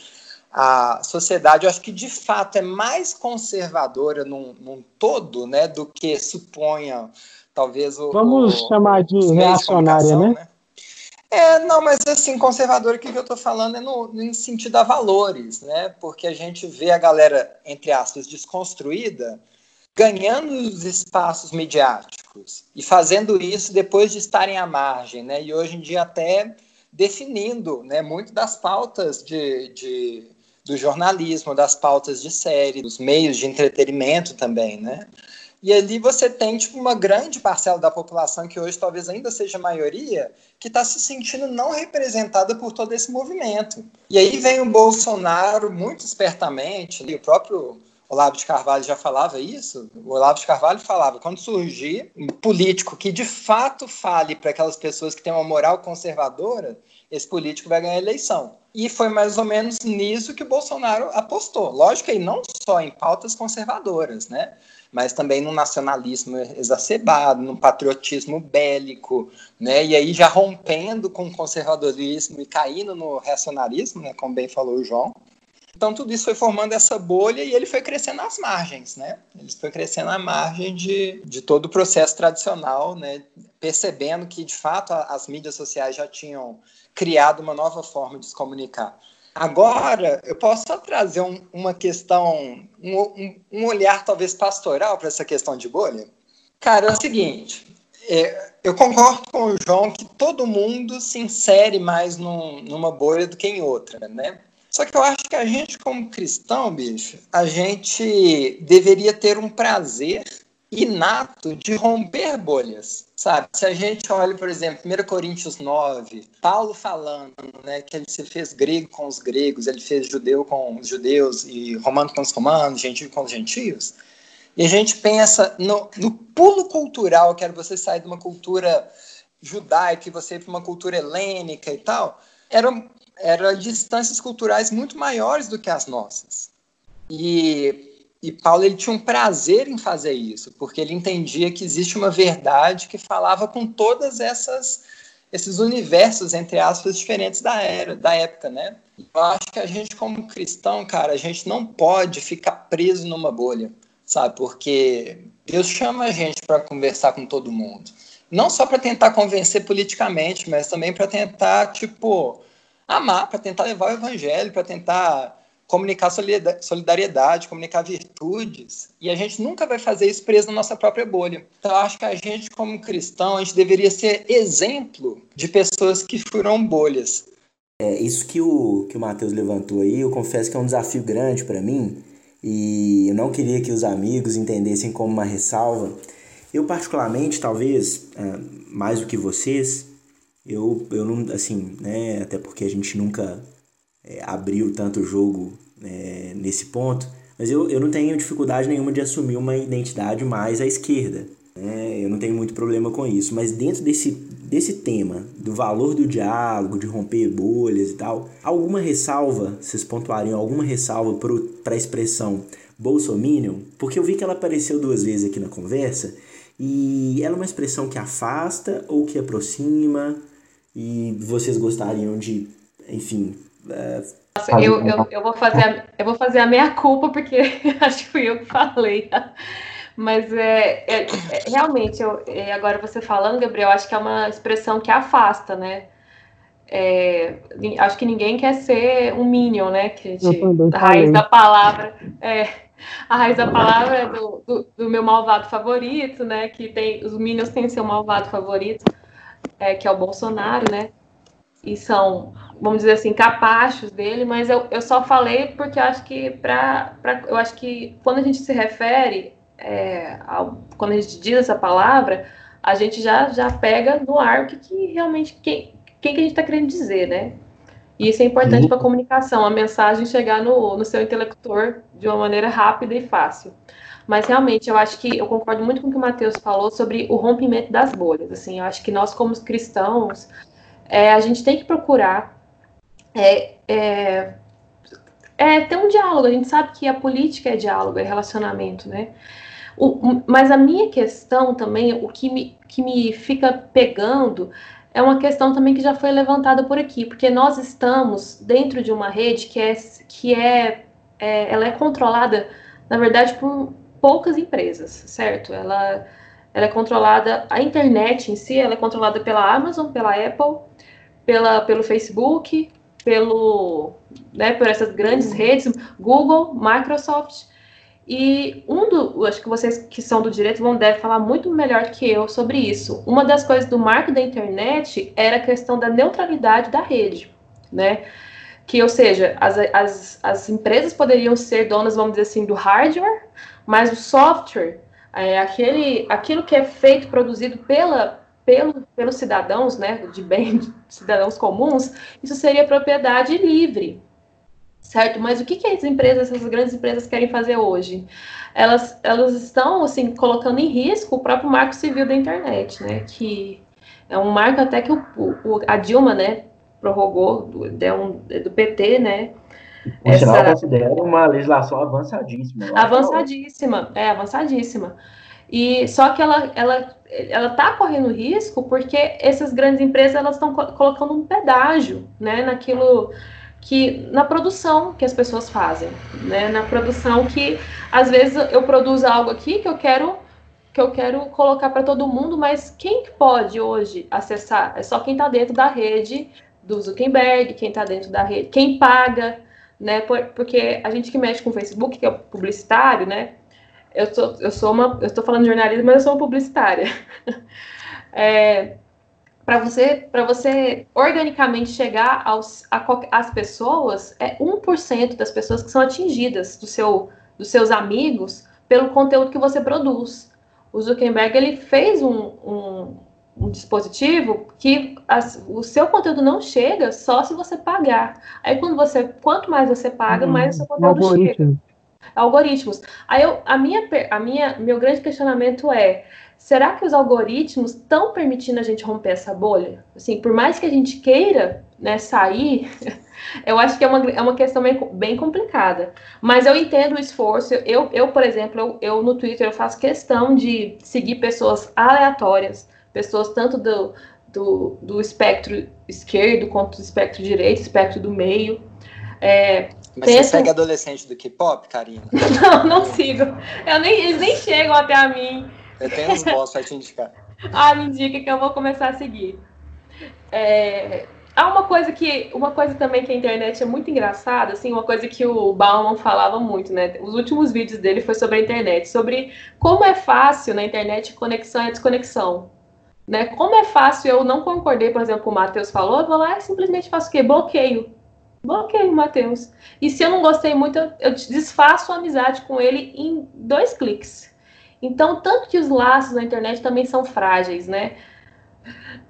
a sociedade, eu acho que de fato é mais conservadora num, num todo, né, do que suponha talvez o. Vamos o, chamar de reacionária, né? né? É, não, mas assim, conservador aqui que eu estou falando é no, no sentido a valores, né? Porque a gente vê a galera, entre aspas, desconstruída, ganhando os espaços midiáticos e fazendo isso depois de estarem à margem, né? E hoje em dia até definindo, né, muito das pautas de, de do jornalismo, das pautas de série, dos meios de entretenimento também, né? E ali você tem tipo, uma grande parcela da população, que hoje talvez ainda seja maioria, que está se sentindo não representada por todo esse movimento. E aí vem o Bolsonaro muito espertamente, e o próprio Olavo de Carvalho já falava isso. O Olavo de Carvalho falava: quando surgir um político que de fato fale para aquelas pessoas que têm uma moral conservadora, esse político vai ganhar a eleição. E foi mais ou menos nisso que o Bolsonaro apostou. Lógico que não só em pautas conservadoras, né? Mas também no nacionalismo exacerbado, no patriotismo bélico, né? E aí já rompendo com o conservadorismo e caindo no racionalismo, né? Como bem falou o João. Então tudo isso foi formando essa bolha e ele foi crescendo às margens, né? Ele foi crescendo à margem de, de todo o processo tradicional, né? Percebendo que de fato as mídias sociais já tinham criado uma nova forma de se comunicar. Agora, eu posso só trazer um, uma questão, um, um, olhar talvez pastoral para essa questão de bolha? Cara, é o seguinte, é, eu concordo com o João que todo mundo se insere mais num, numa bolha do que em outra, né? Só que eu acho que a gente, como cristão, bicho, a gente deveria ter um prazer inato de romper bolhas, sabe? Se a gente olha, por exemplo, 1 Coríntios 9, Paulo falando, né, que ele se fez grego com os gregos, ele fez judeu com os judeus e romano com os romanos, gentio com os gentios, e a gente pensa no, no pulo cultural, que era você sair de uma cultura judaica e você ir para uma cultura helênica e tal, eram era distâncias culturais muito maiores do que as nossas. E e Paulo ele tinha um prazer em fazer isso, porque ele entendia que existe uma verdade que falava com todas essas esses universos, entre aspas, diferentes da era, da época, né? Eu acho que a gente, como cristão, cara, a gente não pode ficar preso numa bolha, sabe? Porque Deus chama a gente para conversar com todo mundo. Não só para tentar convencer politicamente, mas também para tentar, tipo, amar, para tentar levar o evangelho, para tentar comunicar solidariedade, comunicar virtudes, e a gente nunca vai fazer isso preso na nossa própria bolha. Então, acho que a gente, como cristão, a gente deveria ser exemplo de pessoas que furam bolhas. É, isso que o, que o Matheus levantou aí, eu confesso que é um desafio grande para mim, e eu não queria que os amigos entendessem como uma ressalva. Eu, particularmente, talvez, é, mais do que vocês, eu, eu não, assim, né, até porque a gente nunca é, abriu tanto o jogo é, nesse ponto, mas eu, eu não tenho dificuldade nenhuma de assumir uma identidade mais à esquerda. Né? Eu não tenho muito problema com isso, mas dentro desse, desse tema, do valor do diálogo, de romper bolhas e tal, alguma ressalva, vocês pontuariam alguma ressalva para a expressão bolsominion? Porque eu vi que ela apareceu duas vezes aqui na conversa, e ela é uma expressão que afasta ou que aproxima, e vocês gostariam de, enfim, é, eu, eu, eu, vou fazer a, eu vou fazer a minha culpa, porque acho que fui eu que falei. Mas é, é, é realmente, eu, agora você falando, Gabriel, acho que é uma expressão que afasta, né? É, acho que ninguém quer ser um minion, né? Que a raiz da palavra. É, a raiz da palavra é do, do, do, meu malvado favorito, né? Que tem. Os minions têm seu malvado favorito, é, que é o Bolsonaro, né? E são, vamos dizer assim, capachos dele, mas eu, eu só falei porque eu acho que para eu acho que quando a gente se refere é, ao, quando a gente diz essa palavra, a gente já, já pega no ar o que, que realmente quem, quem que a gente está querendo dizer, né? E isso é importante para a comunicação, a mensagem chegar no, no seu interlocutor de uma maneira rápida e fácil. Mas realmente eu acho que eu concordo muito com o que o Matheus falou sobre o rompimento das bolhas. Assim, eu acho que nós como cristãos é, a gente tem que procurar é, é, é, ter um diálogo. A gente sabe que a política é diálogo, é relacionamento, né? O, mas a minha questão também, o que me, que me fica pegando, é uma questão também que já foi levantada por aqui, porque nós estamos dentro de uma rede que é, que é, é ela é controlada, na verdade, por poucas empresas, certo? Ela, ela é controlada, a internet em si, ela é controlada pela Amazon, pela Apple, pela, pelo Facebook, pelo, né, por essas grandes redes, Google, Microsoft. E um do, acho que vocês que são do direito vão deve falar muito melhor que eu sobre isso. Uma das coisas do marco da internet era a questão da neutralidade da rede, né? Que, ou seja, as, as, as empresas poderiam ser donas, vamos dizer assim, do hardware, mas o software, é, aquele, aquilo que é feito, produzido pela, pelo, pelos cidadãos, né, de bem, cidadãos comuns, isso seria propriedade livre, certo? Mas o que, que as empresas, essas grandes empresas querem fazer hoje? Elas, elas estão, assim, colocando em risco o próprio marco civil da internet, né, que é um marco até que o, o a Dilma, né, prorrogou, do, do, do PT, né, essa... sinal, considera uma legislação avançadíssima. Avançadíssima, é, avançadíssima. E só que ela ela ela está correndo risco porque essas grandes empresas elas estão co colocando um pedágio, né, naquilo que na produção que as pessoas fazem, né, na produção que às vezes eu produzo algo aqui que eu quero que eu quero colocar para todo mundo, mas quem pode hoje acessar? É só quem está dentro da rede do Zuckerberg, quem está dentro da rede, quem paga, né? Porque a gente que mexe com o Facebook, que é publicitário, né? Eu sou, eu sou uma, eu estou falando de jornalismo, mas eu sou uma publicitária. é, para você, para você organicamente chegar aos, a, às pessoas, é 1% das pessoas que são atingidas do seu, dos seus amigos pelo conteúdo que você produz. O Zuckerberg ele fez um, um, um dispositivo que as, o seu conteúdo não chega só se você pagar. Aí quando você, quanto mais você paga, hum, mais o seu conteúdo chega algoritmos. Aí eu, a minha, a minha, meu grande questionamento é: será que os algoritmos estão permitindo a gente romper essa bolha? Assim, por mais que a gente queira né, sair, eu acho que é uma, é uma questão bem, bem complicada. Mas eu entendo o esforço. Eu, eu por exemplo, eu, eu no Twitter eu faço questão de seguir pessoas aleatórias, pessoas tanto do, do, do espectro esquerdo quanto do espectro direito, espectro do meio. É, Mas você segue adolescente do K-pop, Karina? não, não sigo. Eu nem, eles nem chegam até a mim. Eu tenho uns bons pra te indicar. ah, me indica que eu vou começar a seguir. É, há uma coisa que uma coisa também que a internet é muito engraçada, assim, uma coisa que o Bauman falava muito, né? Os últimos vídeos dele foi sobre a internet, sobre como é fácil na internet conexão e desconexão. Né? Como é fácil, eu não concordei, por exemplo, com o Matheus falou, eu vou lá e simplesmente faço o quê? Bloqueio. Bloqueio o Matheus. E se eu não gostei muito, eu, desfaço a amizade com ele em dois cliques. Então, tanto que os laços na internet também são frágeis, né?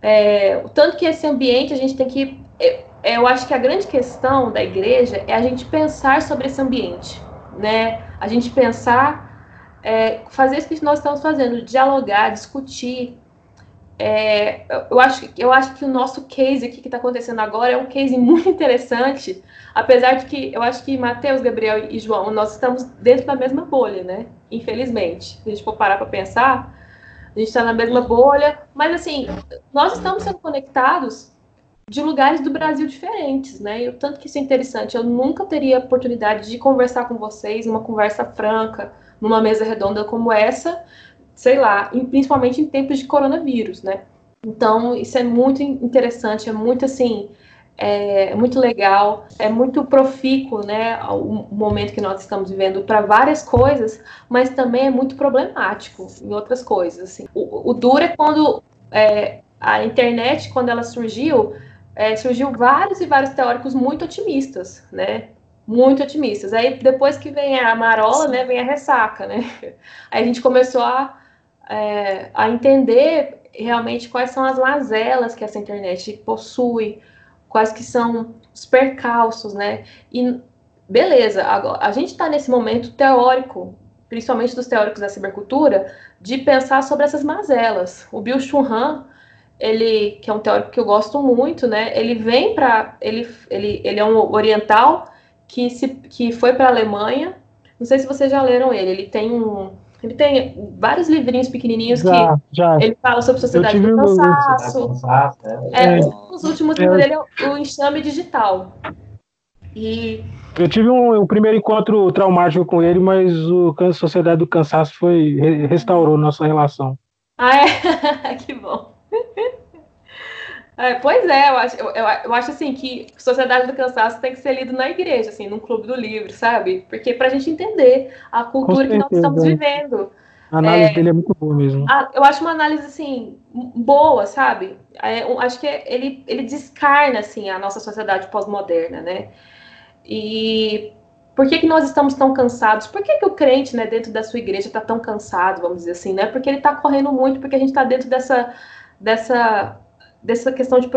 É, tanto que esse ambiente a gente tem que. Eu acho que a grande questão da igreja é a gente pensar sobre esse ambiente, né? A gente pensar, é, fazer isso que nós estamos fazendo, dialogar, discutir. É, eu, acho, eu acho que o nosso case aqui que está acontecendo agora é um case muito interessante, apesar de que eu acho que Mateus, Gabriel e João, nós estamos dentro da mesma bolha, né? Infelizmente. Se a gente for parar para pensar, a gente está na mesma bolha, mas assim, nós estamos sendo conectados de lugares do Brasil diferentes, né? E o tanto que isso é interessante. Eu nunca teria oportunidade de conversar com vocês, uma conversa franca, numa mesa redonda como essa, sei lá, principalmente em tempos de coronavírus, né? Então, isso é muito interessante, é muito assim, é muito legal, é muito profícuo, né, o momento que nós estamos vivendo para várias coisas, mas também é muito problemático em outras coisas. Assim. O, o duro é quando é, a internet, quando ela surgiu, é, surgiu vários e vários teóricos muito otimistas, né, muito otimistas. Aí depois que vem a marola, né, vem a ressaca, né. Aí a gente começou a, é, a entender realmente quais são as mazelas que essa internet possui, quais que são os percalços, né? E beleza, agora, a gente está nesse momento teórico, principalmente dos teóricos da cibercultura, de pensar sobre essas mazelas. O Bill Churran, ele que é um teórico que eu gosto muito, né? Ele vem para ele, ele, ele é um oriental que se que foi para a Alemanha. Não sei se vocês já leram ele. Ele tem um ele tem vários livrinhos pequenininhos já, que já. ele fala sobre sociedade do cansaço. É, é, um dos últimos livros dele é o Enxame Digital. E eu tive um, um, primeiro encontro traumático com ele, mas o Sociedade do Cansaço foi restaurou nossa relação. Ah, é? que bom. É, pois é, eu acho, eu, eu, acho assim que Sociedade do Cansaço tem que ser lido na igreja, assim, num clube do livro, sabe? Porque para a gente entender a cultura que nós estamos vivendo. A análise é, dele é muito boa mesmo. A, eu acho uma análise, assim, boa, sabe? É, eu, acho que ele, ele descarna, assim, a nossa sociedade pós-moderna, né? E por que, que nós estamos tão cansados? Por que, que o crente, né, dentro da sua igreja está tão cansado, vamos dizer assim, né? Porque ele está correndo muito, porque a gente está dentro dessa, dessa dessa questão de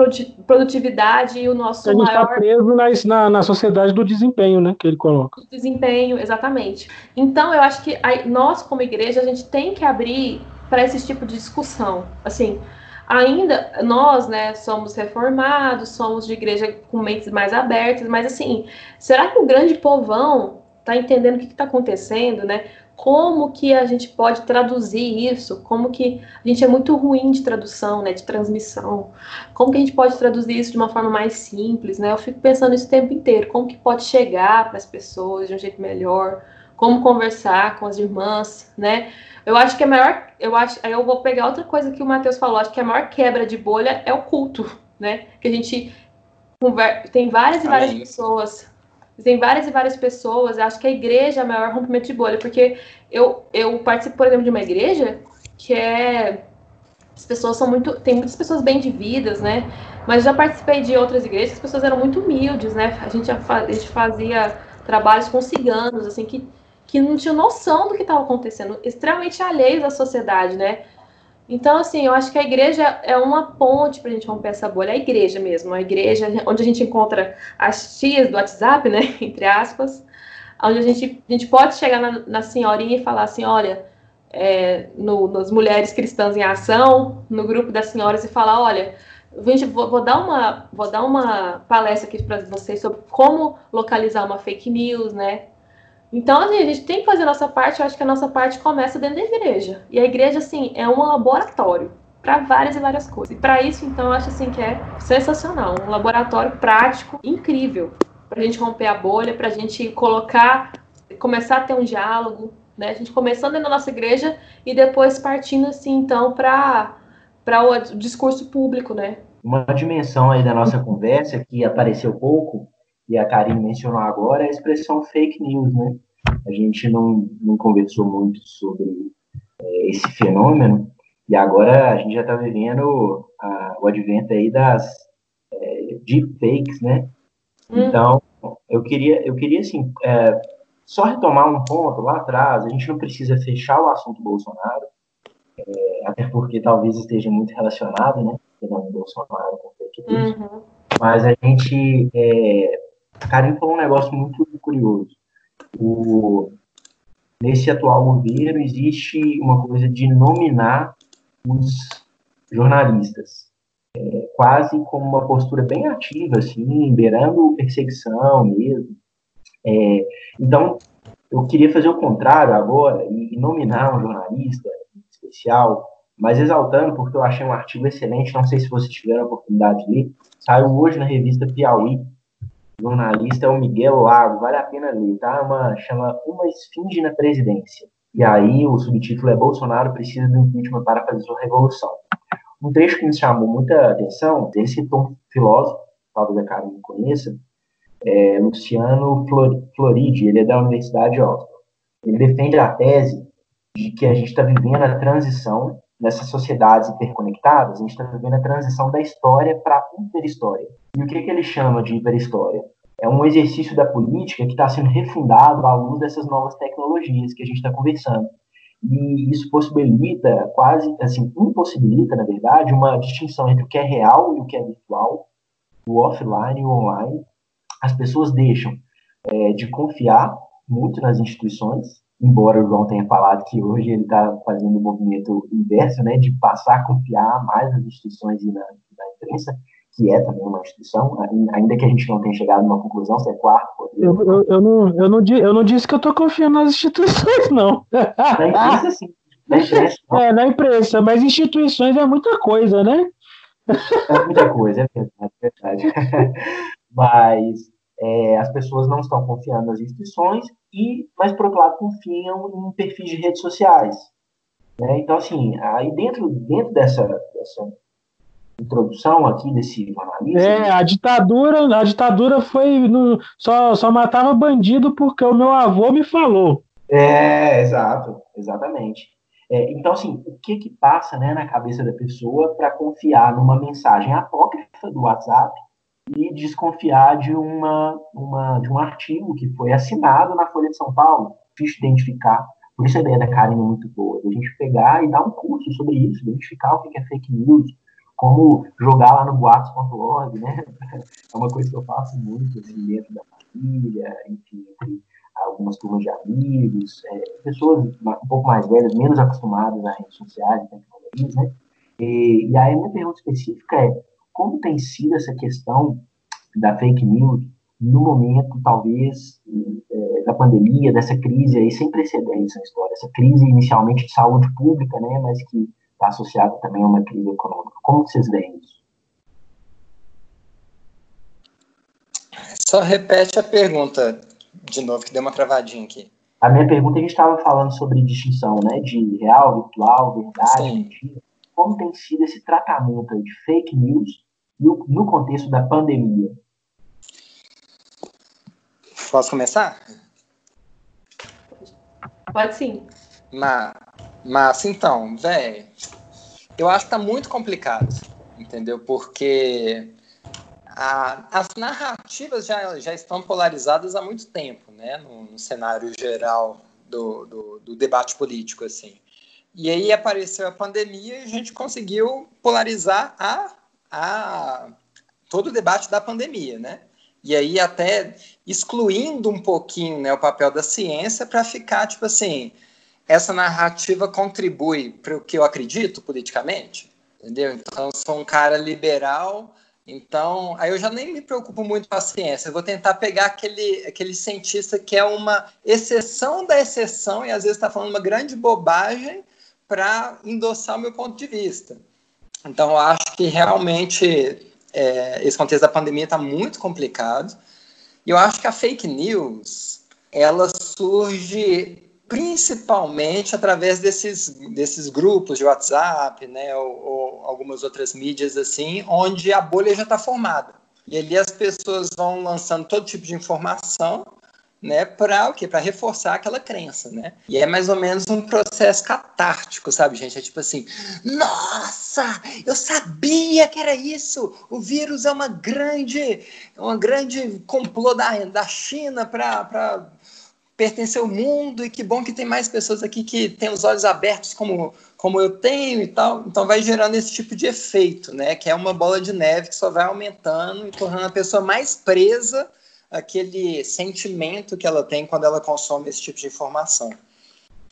produtividade e o nosso a gente tá maior... Tá preso na, na sociedade do desempenho, né, que ele coloca. Do desempenho, exatamente. Então, eu acho que a, nós, como igreja, a gente tem que abrir para esse tipo de discussão. Assim, ainda nós, né, somos reformados, somos de igreja com mentes mais abertas, mas assim, será que o grande povão está entendendo o que está acontecendo, né? Como que a gente pode traduzir isso, como que a gente é muito ruim de tradução, né, de transmissão, como que a gente pode traduzir isso de uma forma mais simples, né, eu fico pensando isso o tempo inteiro, como que pode chegar para as pessoas de um jeito melhor, como conversar com as irmãs, né, eu acho que a maior, eu acho, aí eu vou pegar outra coisa que o Matheus falou, acho que a maior quebra de bolha é o culto, né, que a gente tem várias e várias Amém. pessoas tem várias e várias pessoas. Acho que a igreja é o maior rompimento de bolha, porque eu, eu participo, por exemplo, de uma igreja que é. As pessoas são muito. Tem muitas pessoas bem de vidas, né? Mas já participei de outras igrejas que as pessoas eram muito humildes, né? A gente, a gente fazia trabalhos com ciganos, assim, que, que não tinham noção do que estava acontecendo, extremamente alheios à sociedade, né? Então, assim, eu acho que a igreja é uma ponte para a gente romper essa bolha. A igreja mesmo, a igreja onde a gente encontra as tias do WhatsApp, né, entre aspas, onde a gente, a gente pode chegar na, na senhorinha e falar assim, olha, é, no, nas Mulheres Cristãs em Ação, no grupo das senhoras, e falar, olha, gente, vou, vou dar uma, vou dar uma palestra aqui para vocês sobre como localizar uma fake news, né, então, assim, a gente tem que fazer a nossa parte, eu acho que a nossa parte começa dentro da igreja. E a igreja, assim, é um laboratório. para várias e várias coisas. E para isso, então, eu acho assim que é sensacional, um laboratório prático incrível para a gente romper a bolha, para a gente colocar, começar a ter um diálogo, né? A gente começando na nossa igreja e depois partindo assim, então, para para o discurso público, né? Uma dimensão aí da nossa conversa que apareceu pouco e a Karine mencionou agora é a expressão fake news, né? A gente não, não conversou muito sobre é, esse fenômeno, e agora a gente já está vivendo a, o advento aí das é, deepfakes, né? Hum. Então, eu queria, eu queria assim, é, só retomar um ponto lá atrás, a gente não precisa fechar o assunto Bolsonaro, é, até porque talvez esteja muito relacionado, né? O Bolsonaro com fake news. Uhum. Mas a gente, é, a Karim falou um negócio muito curioso. O, nesse atual governo existe uma coisa de nominar os jornalistas, é, quase como uma postura bem ativa, assim, beirando perseguição mesmo. É, então, eu queria fazer o contrário agora e, nominar um jornalista especial, mas exaltando, porque eu achei um artigo excelente, não sei se vocês tiveram a oportunidade de ler, saiu hoje na revista Piauí, jornalista é o Miguel Lago, vale a pena ler, tá? Uma, chama Uma Esfinge na Presidência. E aí o subtítulo é Bolsonaro precisa do impeachment para fazer sua revolução. Um trecho que me chamou muita atenção, citou um filósofo, talvez a Karen conheça, é Luciano Floridi, ele é da Universidade de Oxford. Ele defende a tese de que a gente está vivendo a transição nessas sociedades hiperconectadas, a gente está vivendo a transição da história para a hiperhistória. E o que, que ele chama de hiperhistória? é um exercício da política que está sendo refundado à luz dessas novas tecnologias que a gente está conversando. E isso possibilita, quase, assim, impossibilita, na verdade, uma distinção entre o que é real e o que é virtual, o offline e o online. As pessoas deixam é, de confiar muito nas instituições, embora o João tenha falado que hoje ele está fazendo o um movimento inverso, né, de passar a confiar mais nas instituições e na, na imprensa, que é também uma instituição, ainda que a gente não tenha chegado a uma conclusão, se é quarto. Eu, eu, eu, não, eu, não, eu não disse que eu estou confiando nas instituições, não. Na imprensa, sim. Na imprensa, não. É, na imprensa, mas instituições é muita coisa, né? É muita coisa, é verdade. É verdade. mas é, as pessoas não estão confiando nas instituições, e, mas, por outro lado, confiam em perfis de redes sociais. Né? Então, assim, aí dentro, dentro dessa, dessa introdução aqui desse jornalista. É, a ditadura, a ditadura foi no, só, só matava bandido porque o meu avô me falou. É, exato, exatamente. É, então, assim, o que que passa né, na cabeça da pessoa para confiar numa mensagem apócrifa do WhatsApp e desconfiar de, uma, uma, de um artigo que foi assinado na Folha de São Paulo? Difícil identificar. Por isso a ideia da Karen é muito boa, a gente pegar e dar um curso sobre isso, identificar o que é fake news, como jogar lá no boatos.org, né? É uma coisa que eu faço muito, assim, dentro da família, enfim, entre algumas turmas de amigos, é, pessoas um pouco mais velhas, menos acostumadas a redes sociais né? E, e aí a minha pergunta específica é, como tem sido essa questão da fake news no momento, talvez, é, da pandemia, dessa crise aí sem precedentes na história, essa crise inicialmente de saúde pública, né, mas que está associado também a uma crise econômica. Como vocês veem isso? Só repete a pergunta de novo, que deu uma travadinha aqui. A minha pergunta, a gente estava falando sobre distinção, né, de real, virtual, verdade, Sim. mentira. Como tem sido esse tratamento de fake news no, no contexto da pandemia? Posso começar? Pode sim. Mas, mas então, velho, eu acho que tá muito complicado, entendeu? Porque a, as narrativas já, já estão polarizadas há muito tempo, né? No, no cenário geral do, do, do, debate político, assim. E aí apareceu a pandemia e a gente conseguiu polarizar a, a, todo o debate da pandemia, né? E aí até excluindo um pouquinho né, o papel da ciência para ficar, tipo assim, essa narrativa contribui para o que eu acredito politicamente, entendeu? Então, sou um cara liberal, então, aí eu já nem me preocupo muito com a ciência, eu vou tentar pegar aquele, aquele cientista que é uma exceção da exceção e às vezes está falando uma grande bobagem para endossar o meu ponto de vista. Então, eu acho que realmente é, esse contexto da pandemia está muito complicado. E eu acho que a fake news ela surge principalmente através desses, desses grupos de WhatsApp, né, ou, ou algumas outras mídias assim, onde a bolha já está formada. E ali as pessoas vão lançando todo tipo de informação né, para o quê? Para reforçar aquela crença, né? E é mais ou menos um processo catártico, sabe, gente? É tipo assim, nossa, eu sabia que era isso. O vírus é uma grande, uma grande complô da, da China para pertencer ao mundo e que bom que tem mais pessoas aqui que têm os olhos abertos como, como eu tenho e tal. Então vai gerando esse tipo de efeito, né? Que é uma bola de neve que só vai aumentando e tornando a pessoa mais presa aquele sentimento que ela tem quando ela consome esse tipo de informação.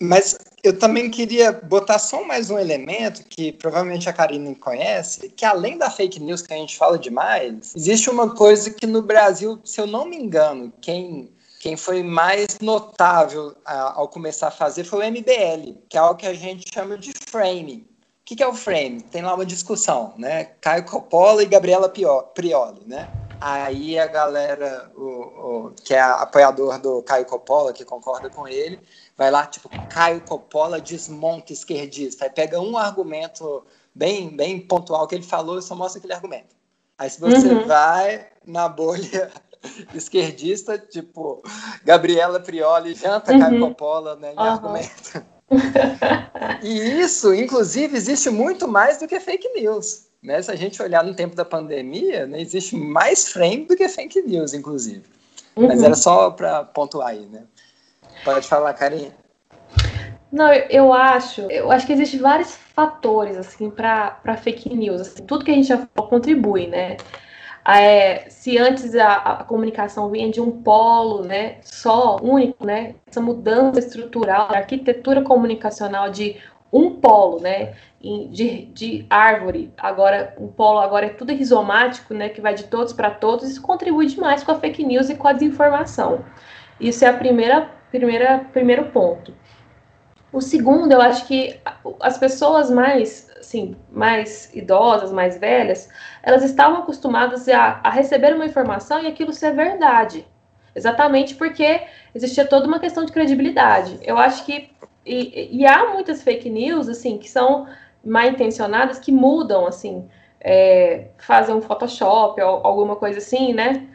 Mas eu também queria botar só mais um elemento que provavelmente a Karine conhece, que além da fake news que a gente fala demais, existe uma coisa que no Brasil, se eu não me engano, quem quem foi mais notável a, ao começar a fazer foi o MBL, que é algo que a gente chama de frame. O que, que é o frame? Tem lá uma discussão, né? Caio Coppola e Gabriela Prioli, né? Aí a galera, o, o, que é apoiador do Caio Coppola, que concorda com ele, vai lá, tipo, Caio Coppola desmonta esquerdista. Aí pega um argumento bem, bem pontual que ele falou e só mostra aquele argumento. Aí se você uhum. vai na bolha esquerdista, tipo, Gabriela Prioli janta uhum. Caio Coppola né, em uhum. argumento. e isso, inclusive, existe muito mais do que fake news. Né? Se a gente olhar no tempo da pandemia, né, existe mais frame do que fake news, inclusive. Uhum. Mas era só para pontuar aí, né? Pode falar, Carinha. Não, eu acho, eu acho que existem vários fatores assim para fake news. Assim, tudo que a gente já falou contribui, né? É, se antes a, a, comunicação vinha de um polo, né, só único, né, essa mudança estrutural, arquitetura comunicacional de um polo, né, de, de árvore, agora um polo agora é tudo rizomático, né, que vai de todos para todos, isso contribui demais com a fake news e com a desinformação. Isso é a primeira, primeira, primeiro ponto. O segundo, eu acho que as pessoas mais, assim, mais idosas, mais velhas, elas estavam acostumadas a, a receber uma informação e aquilo ser verdade. Exatamente porque existia toda uma questão de credibilidade. Eu acho que e, e, há muitas fake news, assim, que são mal intencionadas, que mudam, assim, é, fazem um Photoshop alguma coisa assim, né?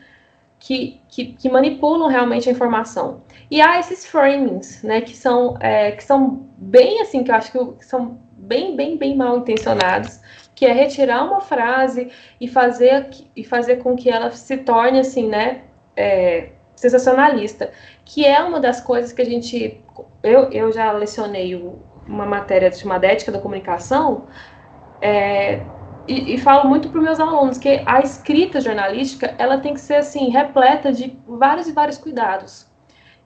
Que, que, que, manipulam realmente a informação. E há esses framings, né? Que são, é, que são bem, assim, que eu acho que são bem, bem, bem mal intencionados, que é retirar uma frase e fazer, e fazer com que ela se torne, assim, né? É, sensacionalista, que é uma das coisas que a gente eu, eu já lecionei uma matéria chamada Ética da Comunicação, é, e, e, falo muito para os meus alunos que a escrita jornalística ela tem que ser assim repleta de vários e vários cuidados.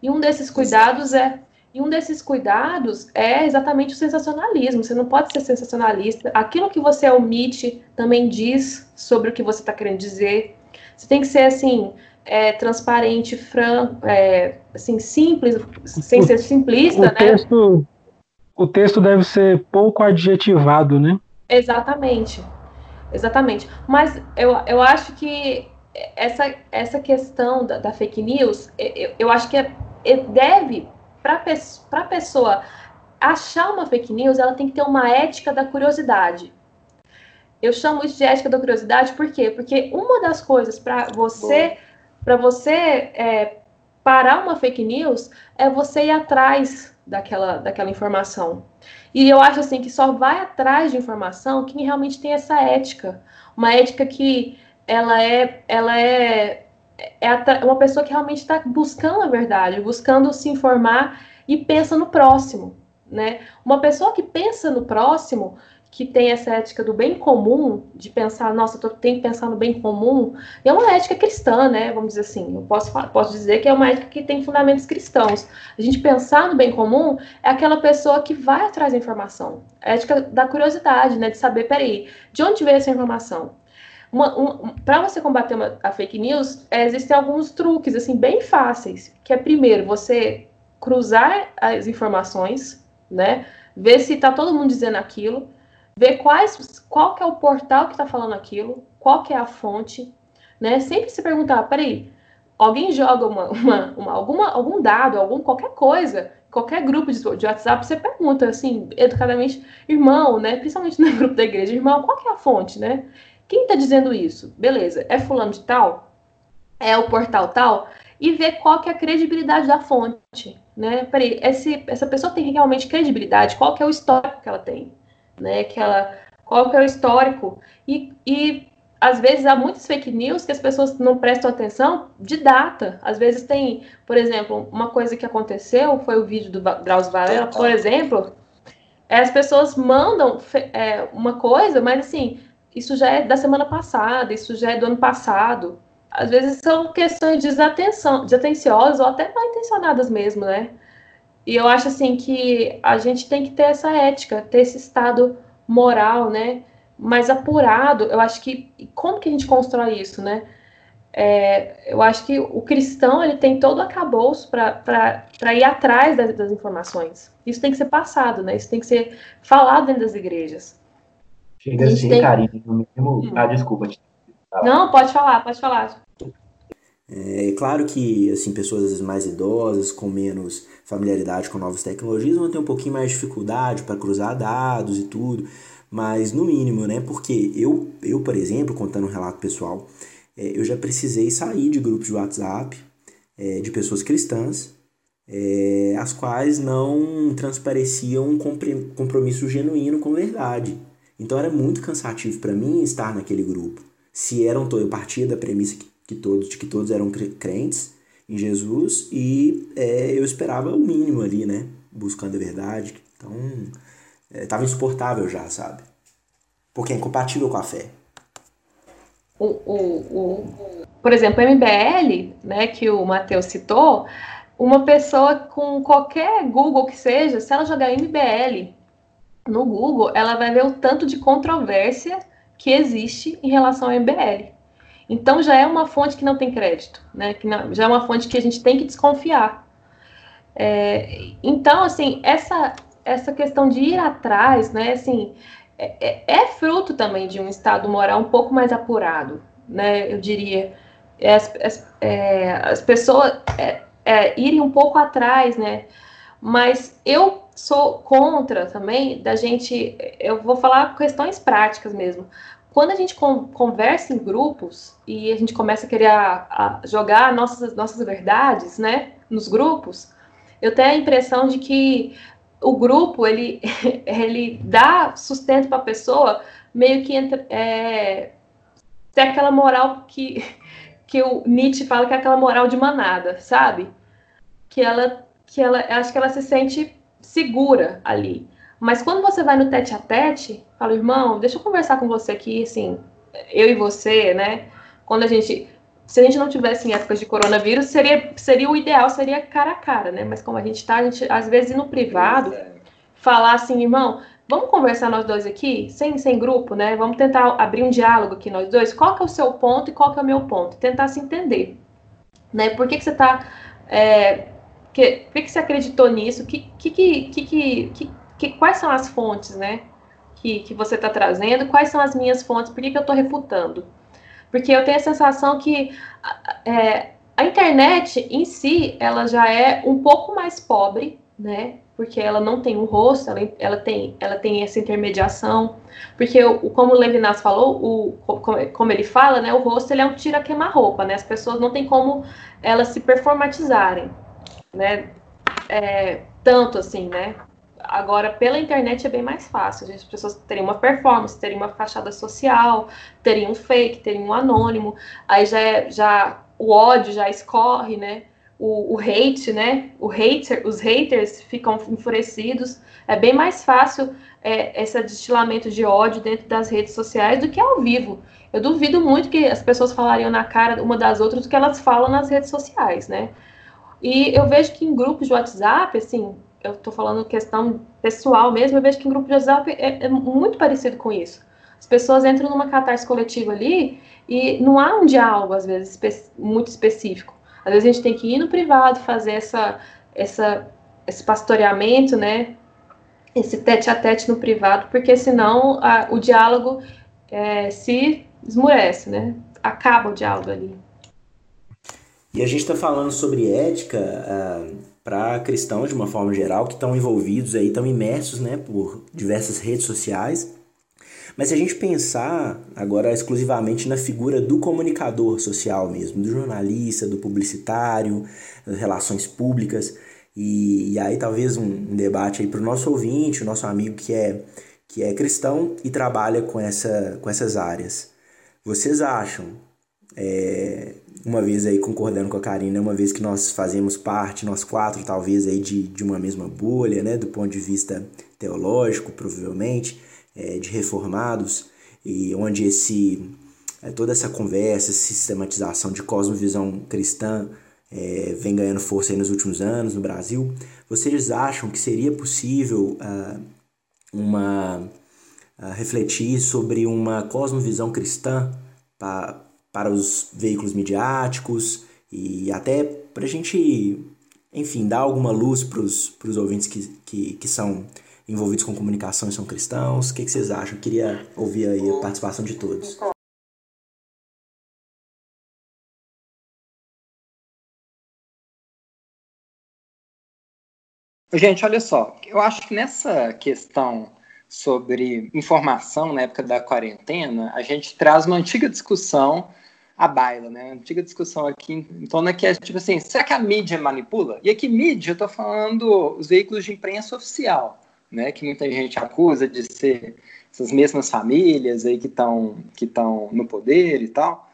E um desses cuidados é e um desses cuidados é exatamente o sensacionalismo. Você não pode ser sensacionalista. Aquilo que você omite também diz sobre o que você está querendo dizer. Você tem que ser assim é, transparente, franco, é, assim, simples, sem ser simplista, o né? Texto, o texto deve ser pouco adjetivado, né? Exatamente. Exatamente. Mas eu, eu acho que essa, essa questão da, da fake news, eu, eu acho que é, é deve, para a pessoa achar uma fake news, ela tem que ter uma ética da curiosidade. Eu chamo isso de ética da curiosidade, por quê? Porque uma das coisas para você. Boa para você é, parar uma fake news é você ir atrás daquela, daquela informação. E eu acho assim que só vai atrás de informação quem realmente tem essa ética, uma ética que ela é, ela é, é uma pessoa que realmente está buscando a verdade, buscando se informar e pensa no próximo, né? Uma pessoa que pensa no próximo, que tem essa ética do bem comum, de pensar, nossa, eu tenho que pensar no bem comum, é uma ética cristã, né? Vamos dizer assim. Eu posso, posso dizer que é uma ética que tem fundamentos cristãos. A gente pensar no bem comum é aquela pessoa que vai atrás da informação. A ética da curiosidade, né? De saber, peraí, de onde veio essa informação? Para você combater uma, a fake news, é, existem alguns truques, assim, bem fáceis. Que é, primeiro, você cruzar as informações, né? Ver se está todo mundo dizendo aquilo ver quais, qual que é o portal que está falando aquilo, qual que é a fonte, né? Sempre se perguntar, peraí, alguém joga uma, uma, uma, alguma, algum dado, algum, qualquer coisa, qualquer grupo de, de, WhatsApp, você pergunta, assim, educadamente, irmão, né? Principalmente no grupo da igreja, irmão, qual que é a fonte, né? Quem está dizendo isso? Beleza, é fulano de tal? É o portal tal? E ver qual que é a credibilidade da fonte, né? Peraí, esse, essa pessoa tem realmente credibilidade? Qual que é o histórico que ela tem? Né? Que ela, qual que é o histórico? E, e às vezes há muitas fake news que as pessoas não prestam atenção de data. Às vezes tem, por exemplo, uma coisa que aconteceu, foi o vídeo do Drauzio Varela, por exemplo, é, as pessoas mandam é, uma coisa, mas assim, isso já é da semana passada, isso já é do ano passado. Às vezes são questões de desatenção, desatenciosas ou até mal intencionadas mesmo, né? E eu acho assim que a gente tem que ter essa ética, ter esse estado moral, né? mais apurado. Eu acho que como que a gente constrói isso, né? É, eu acho que o cristão ele tem todo o acabouço para ir atrás das, das, informações. Isso tem que ser passado, né? Isso tem que ser falado dentro das igrejas. Chega assim, tem... carinho, mínimo. Hum. Ah, desculpa. Não, pode falar, pode falar. É claro que assim pessoas mais idosas, com menos familiaridade com novas tecnologias, vão ter um pouquinho mais de dificuldade para cruzar dados e tudo mas no mínimo, né? Porque eu, eu por exemplo, contando um relato pessoal, é, eu já precisei sair de grupos de WhatsApp é, de pessoas cristãs, é, as quais não transpareciam um compromisso genuíno com a verdade. Então era muito cansativo para mim estar naquele grupo. Se eram eu partia da premissa que, que todos de que todos eram crentes em Jesus e é, eu esperava o mínimo ali, né? Buscando a verdade. Então é, insuportável já, sabe? Porque é incompatível com a fé. O, o, o, por exemplo, MBL, né, que o Matheus citou, uma pessoa com qualquer Google que seja, se ela jogar MBL no Google, ela vai ver o tanto de controvérsia que existe em relação ao MBL. Então já é uma fonte que não tem crédito, né? Que não, já é uma fonte que a gente tem que desconfiar. É, então, assim, essa essa questão de ir atrás, né, assim, é, é, é, fruto também de um estado moral um pouco mais apurado, né, eu diria. As, as, é, as pessoas é, é, irem um pouco atrás, né, mas eu sou contra também da gente, eu vou falar questões práticas mesmo. Quando a gente con conversa em grupos e a gente começa a querer a, a jogar nossas, nossas verdades, né, nos grupos, eu tenho a impressão de que o grupo ele, ele dá sustento para a pessoa meio que entra, é, tem aquela moral que, que o Nietzsche fala que é aquela moral de manada, sabe? Que ela, que ela, acho que ela se sente segura ali. Mas quando você vai no tete a tete, fala, irmão, deixa eu conversar com você aqui, assim, eu e você, né? Quando a gente se a gente não tivesse em épocas de coronavírus, seria, seria o ideal, seria cara a cara, né? Mas como a gente está, a gente às vezes no privado, é. falar assim, irmão, vamos conversar nós dois aqui, sem, sem grupo, né? Vamos tentar abrir um diálogo aqui nós dois. Qual que é o seu ponto e qual que é o meu ponto? Tentar se entender, né? Por que, que você está... É, que, por que, que você acreditou nisso? Que, que, que, que, que, que, quais são as fontes, né? Que, que você está trazendo? Quais são as minhas fontes? Por que, que eu estou refutando? Porque eu tenho a sensação que é, a internet em si, ela já é um pouco mais pobre, né? Porque ela não tem um rosto, ela, ela, tem, ela tem essa intermediação. Porque, o, como o Levinas falou, o, como ele fala, né? O rosto ele é um tira queima-roupa, né? As pessoas não têm como elas se performatizarem, né? É, tanto assim, né? Agora, pela internet é bem mais fácil. As pessoas teriam uma performance, teriam uma fachada social, teriam um fake, teriam um anônimo. Aí já, é, já o ódio já escorre, né? O, o hate, né? O hater, os haters ficam enfurecidos. É bem mais fácil é, esse destilamento de ódio dentro das redes sociais do que ao vivo. Eu duvido muito que as pessoas falariam na cara uma das outras do que elas falam nas redes sociais, né? E eu vejo que em grupos de WhatsApp, assim, eu estou falando questão pessoal mesmo, eu vejo que em grupo de WhatsApp é, é, muito parecido com isso. As pessoas entram numa catarse coletiva ali e não há um diálogo, às vezes, muito específico. Às vezes a gente tem que ir no privado fazer essa, essa, esse pastoreamento, né? esse tete a tete no privado, porque senão a, o diálogo é, se esmurece, né? Acaba o diálogo ali. E a gente está falando sobre ética uh, para cristãos de uma forma geral que estão envolvidos aí, estão imersos, né, por diversas redes sociais. Mas se a gente pensar agora exclusivamente na figura do comunicador social mesmo, do jornalista, do publicitário, das relações públicas, e, e aí talvez um, um debate aí para o nosso ouvinte, o nosso amigo que é, que é cristão e trabalha com, essa, com essas áreas. Vocês acham, é, uma vez aí concordando com a Karina, uma vez que nós fazemos parte, nós quatro talvez aí de, de uma mesma bolha, né, do ponto de vista teológico, provavelmente, é, de reformados, e onde esse é, toda essa conversa, sistematização de cosmovisão cristã é, vem ganhando força nos últimos anos no Brasil. Vocês acham que seria possível uh, uma uh, refletir sobre uma cosmovisão cristã pa, para os veículos midiáticos e até para a gente, enfim, dar alguma luz para os ouvintes que, que, que são envolvidos com comunicação e são cristãos? O que, que vocês acham? Queria ouvir aí a participação de todos. Gente, olha só, eu acho que nessa questão sobre informação na época da quarentena, a gente traz uma antiga discussão à baila, né? Antiga discussão aqui em torno que é tipo assim, será que a mídia manipula? E aqui mídia, eu tô falando os veículos de imprensa oficial, né? Que muita gente acusa de ser essas mesmas famílias aí que estão que estão no poder e tal.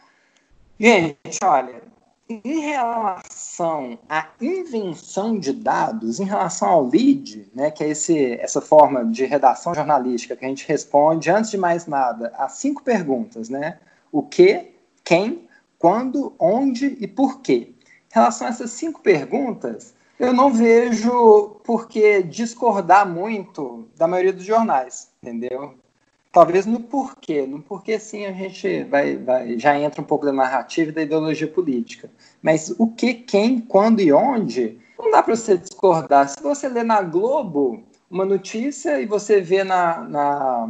Gente, olha, em relação à invenção de dados, em relação ao lead, né, que é esse, essa forma de redação jornalística que a gente responde, antes de mais nada, a cinco perguntas, né? O que, quem, quando, onde e por quê. Em relação a essas cinco perguntas, eu não vejo por que discordar muito da maioria dos jornais, entendeu? talvez no porquê. No porquê, sim, a gente vai, vai, já entra um pouco da narrativa e da ideologia política. Mas o que, quem, quando e onde, não dá para você discordar. Se você lê na Globo uma notícia e você vê na, na,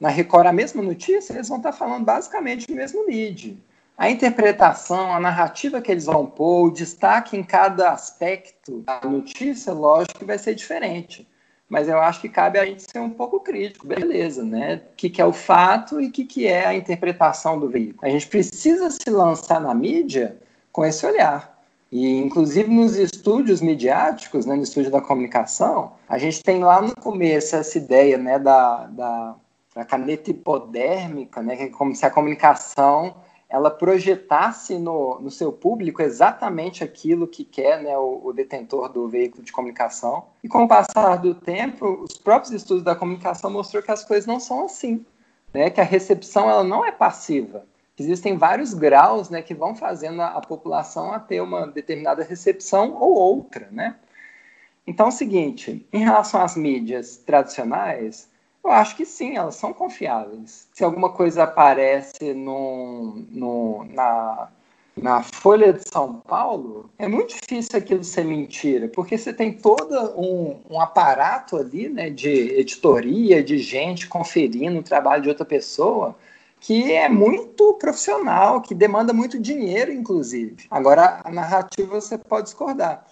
na Record a mesma notícia, eles vão estar falando basicamente o mesmo lead. A interpretação, a narrativa que eles vão pôr, o destaque em cada aspecto da notícia, lógico que vai ser diferente mas eu acho que cabe a gente ser um pouco crítico, beleza, né? O que, que é o fato e o que, que é a interpretação do veículo. A gente precisa se lançar na mídia com esse olhar. E, inclusive, nos estúdios midiáticos, né, no estúdio da comunicação, a gente tem lá no começo essa ideia né, da, da, da caneta hipodérmica, né, que é como se a comunicação ela projetasse no, no seu público exatamente aquilo que quer né, o, o, detentor do veículo de comunicação. E com o passar do tempo, os próprios estudos da comunicação mostrou que as coisas não são assim, né, que a recepção ela não é passiva. Existem vários graus né, que vão fazendo a, a população a ter uma determinada recepção ou outra. Né? Então é o seguinte, em relação às mídias tradicionais, eu acho que sim, elas são confiáveis. Se alguma coisa aparece no, no, na, na Folha de São Paulo, é muito difícil aquilo ser mentira, porque você tem todo um, um aparato ali né, de editoria, de gente conferindo o trabalho de outra pessoa, que é muito profissional, que demanda muito dinheiro, inclusive. Agora, a narrativa você pode discordar.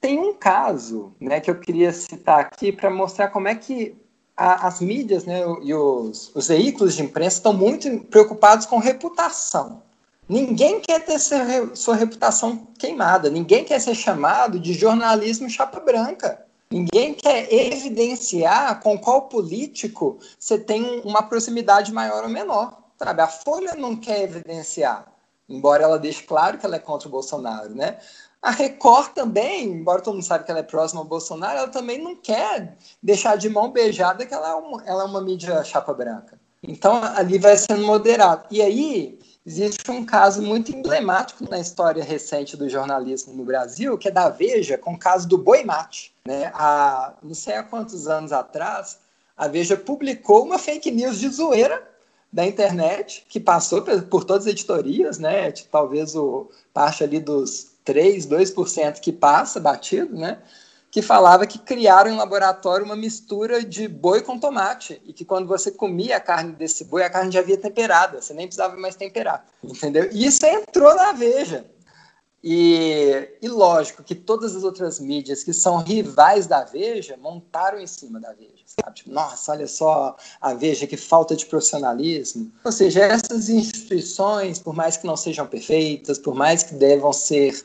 Tem um caso né, que eu queria citar aqui para mostrar como é que a, as mídias né, e os, os, veículos de imprensa estão muito preocupados com reputação. Ninguém quer ter sua reputação queimada, ninguém quer ser chamado de jornalismo chapa branca. Ninguém quer evidenciar com qual político você tem uma proximidade maior ou menor. Sabe? A Folha não quer evidenciar, embora ela deixe claro que ela é contra o Bolsonaro, né? A Record também, embora todo mundo saiba que ela é próxima ao Bolsonaro, ela também não quer deixar de mão beijada que ela é uma, ela é uma mídia chapa branca. Então ali vai sendo moderado. E aí existe um caso muito emblemático na história recente do jornalismo no Brasil, que é da Veja, com o caso do Boi Mate. Né? Há não sei há quantos anos atrás, a Veja publicou uma fake news de zoeira da internet, que passou por todas as editorias, né? Talvez o parte ali dos 3, 2% que passa batido, né? que falava que criaram em laboratório uma mistura de boi com tomate e que quando você comia a carne desse boi, a carne já havia temperada, você nem precisava mais temperar, entendeu? E isso entrou na Veja. E, e lógico que todas as outras mídias que são rivais da Veja montaram em cima da Veja. Sabe? Tipo, nossa, olha só a Veja, que falta de profissionalismo. Ou seja, essas instituições, por mais que não sejam perfeitas, por mais que devam ser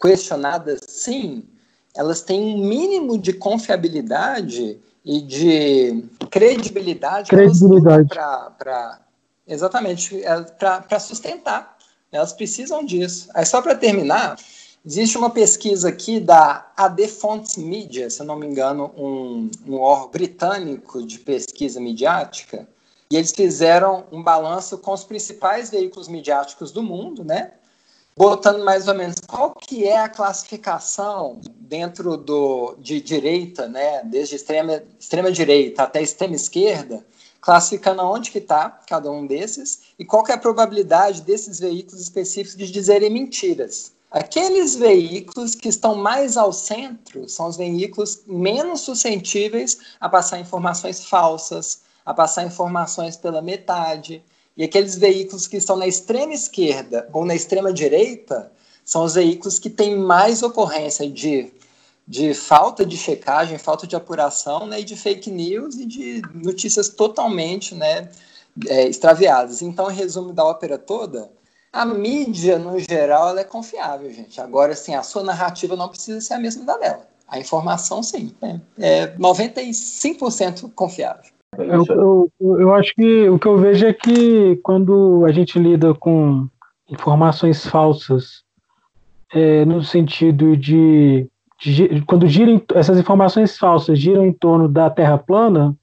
questionadas, sim, elas têm um mínimo de confiabilidade e de credibilidade, credibilidade. para exatamente é, para sustentar. Elas precisam disso. Aí só para terminar, existe uma pesquisa aqui da AD Fonts Media, se eu não me engano, um, um órgão britânico de pesquisa midiática, e eles fizeram um balanço com os principais veículos midiáticos do mundo, né? botando mais ou menos qual que é a classificação dentro do, de direita, né, desde extrema, extrema direita até extrema esquerda, classificando aonde que está cada um desses e qual que é a probabilidade desses veículos específicos de dizerem mentiras. Aqueles veículos que estão mais ao centro são os veículos menos suscetíveis a passar informações falsas, a passar informações pela metade, e aqueles veículos que estão na extrema esquerda ou na extrema direita são os veículos que têm mais ocorrência de, de falta de checagem, falta de apuração né, e de fake news e de notícias totalmente né, é, extraviadas. Então, em resumo da ópera toda, a mídia, no geral, ela é confiável, gente. Agora, assim, a sua narrativa não precisa ser a mesma da dela. A informação, sim, é, é 95% confiável. Eu, eu, eu, acho que o que eu vejo é que quando a gente lida com informações falsas, é, no sentido de, de quando giram, essas informações falsas giram em torno da Terra plana,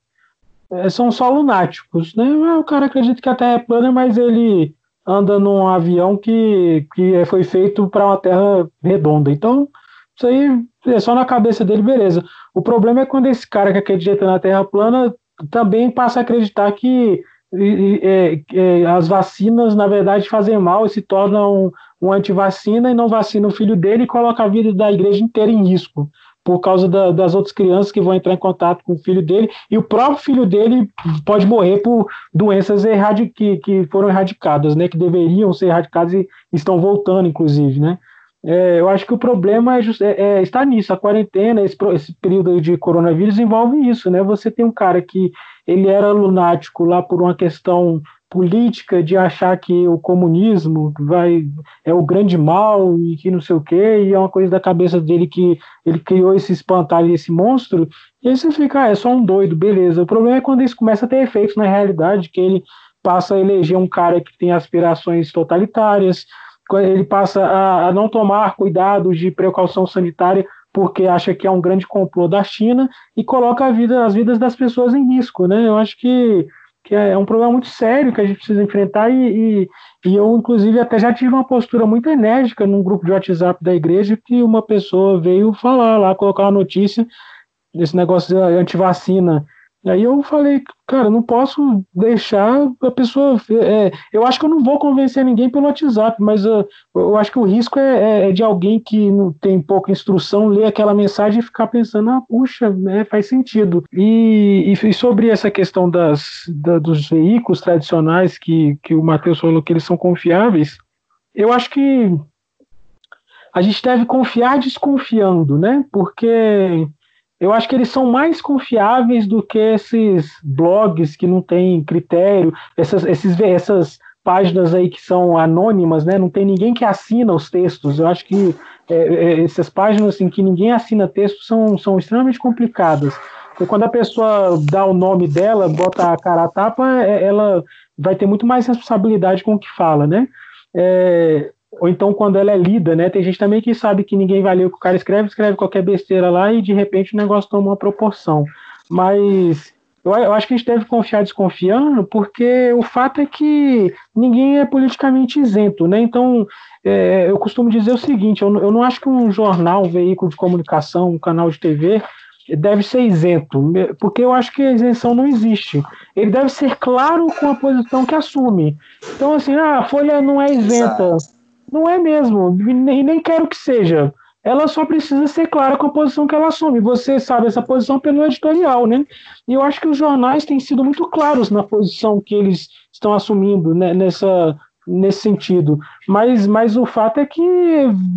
é, são só lunáticos, né? Ah, o cara acredita que a Terra é plana, mas ele anda num avião que, que foi feito para uma Terra redonda. Então, isso aí é só na cabeça dele, beleza. O problema é quando esse cara que acredita na Terra plana também passa a acreditar que é, é, as vacinas, na verdade, fazem mal e se tornam um, um antivacina e não vacina o filho dele e coloca a vida da igreja inteira em risco por causa da, das outras crianças que vão entrar em contato com o filho dele, e o próprio filho dele pode morrer por doenças que, que foram erradicadas, né, que deveriam ser erradicadas e estão voltando, inclusive, né. É, eu acho que o problema é, é, é está nisso. A quarentena, esse, esse, período de coronavírus envolve isso, né? Você tem um cara que ele era lunático lá por uma questão política de achar que o comunismo vai é o grande mal e que não sei o quê, e é uma coisa da cabeça dele que ele criou esse espantalho, esse monstro, e aí você fica, ah, é só um doido, beleza. O problema é quando isso começa a ter efeitos na realidade, que ele passa a eleger um cara que tem aspirações totalitárias, ele passa a, a não tomar cuidados de precaução sanitária porque acha que é um grande complô da China e coloca vida, as vidas das pessoas em risco, né? Eu acho que, que é um problema muito sério que a gente precisa enfrentar e, e, e, eu, inclusive, até já tive uma postura muito enérgica num grupo de WhatsApp da igreja que uma pessoa veio falar lá, colocar uma notícia desse negócio de antivacina Aí eu falei, cara, não posso deixar a pessoa. É, eu acho que eu não vou convencer ninguém pelo WhatsApp, mas uh, eu acho que o risco é, é, é, de alguém que não tem pouca instrução ler aquela mensagem e ficar pensando, ah, puxa, é, faz sentido. E, e, sobre essa questão das, da, dos veículos tradicionais que, que o Matheus falou que eles são confiáveis, eu acho que a gente deve confiar desconfiando, né? Porque eu acho que eles são mais confiáveis do que esses blogs que não têm critério, essas, esses, essas páginas aí que são anônimas, né? Não tem ninguém que assina os textos. Eu acho que é, é, essas páginas em que ninguém assina texto são, são extremamente complicadas. Porque quando a pessoa dá o nome dela, bota a cara a tapa, é, ela vai ter muito mais responsabilidade com o que fala, né? É, ou então quando ela é lida, né? Tem gente também que sabe que ninguém vai ler o que o cara escreve, escreve qualquer besteira lá e de repente o negócio toma uma proporção. Mas eu, eu acho que a gente deve confiar desconfiando, porque o fato é que ninguém é politicamente isento, né? Então é, eu costumo dizer o seguinte: eu, eu não acho que um jornal, um veículo de comunicação, um canal de TV deve ser isento, porque eu acho que a isenção não existe. Ele deve ser claro com a posição que assume. Então, assim, ah, a Folha não é isenta. Exato. Não é mesmo, e nem quero que seja. ela só precisa ser clara com a posição que ela assume. Você sabe essa posição pelo editorial, né? E eu acho que os jornais têm sido muito claros na posição que eles estão assumindo né, nessa, nesse sentido. Mas, mas o fato é que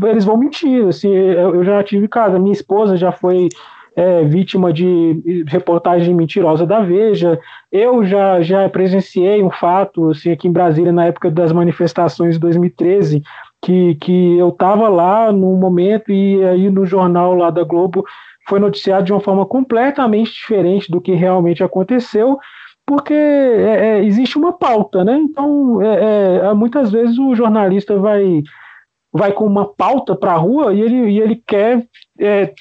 eles vão mentir. Assim, eu já tive casa, minha esposa já foi é, vítima de reportagem mentirosa da Veja. Eu já, já presenciei um fato assim, aqui em Brasília, na época das manifestações de 2013, que, que eu estava lá no momento e aí no jornal lá da Globo foi noticiado de uma forma completamente diferente do que realmente aconteceu, porque é, é, existe uma pauta, né? Então, é, é muitas vezes o jornalista vai vai com uma pauta para a rua e ele, e ele quer é,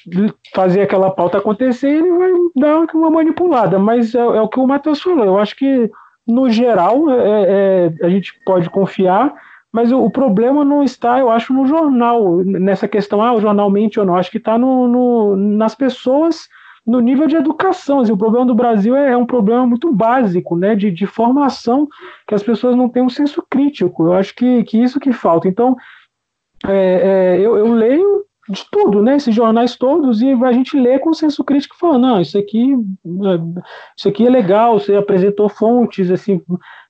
fazer aquela pauta acontecer ele vai dar uma manipulada. Mas é, é o que o Matheus falou. Eu acho que, no geral, é, a gente pode confiar mas o, o, problema não está, eu acho, no jornal, nessa questão, ah, o jornal mente ou não. Acho que está no, no, nas pessoas, no nível de educação. Assim, o problema do Brasil é, é, um problema muito básico, né, de, de formação, que as pessoas não têm um senso crítico. Eu acho que, que isso que falta. Então, é, é, eu, eu leio de tudo, né? Esses jornais todos, e a gente lê com senso crítico falando, não, isso aqui, é, isso aqui é legal, você apresentou fontes, assim,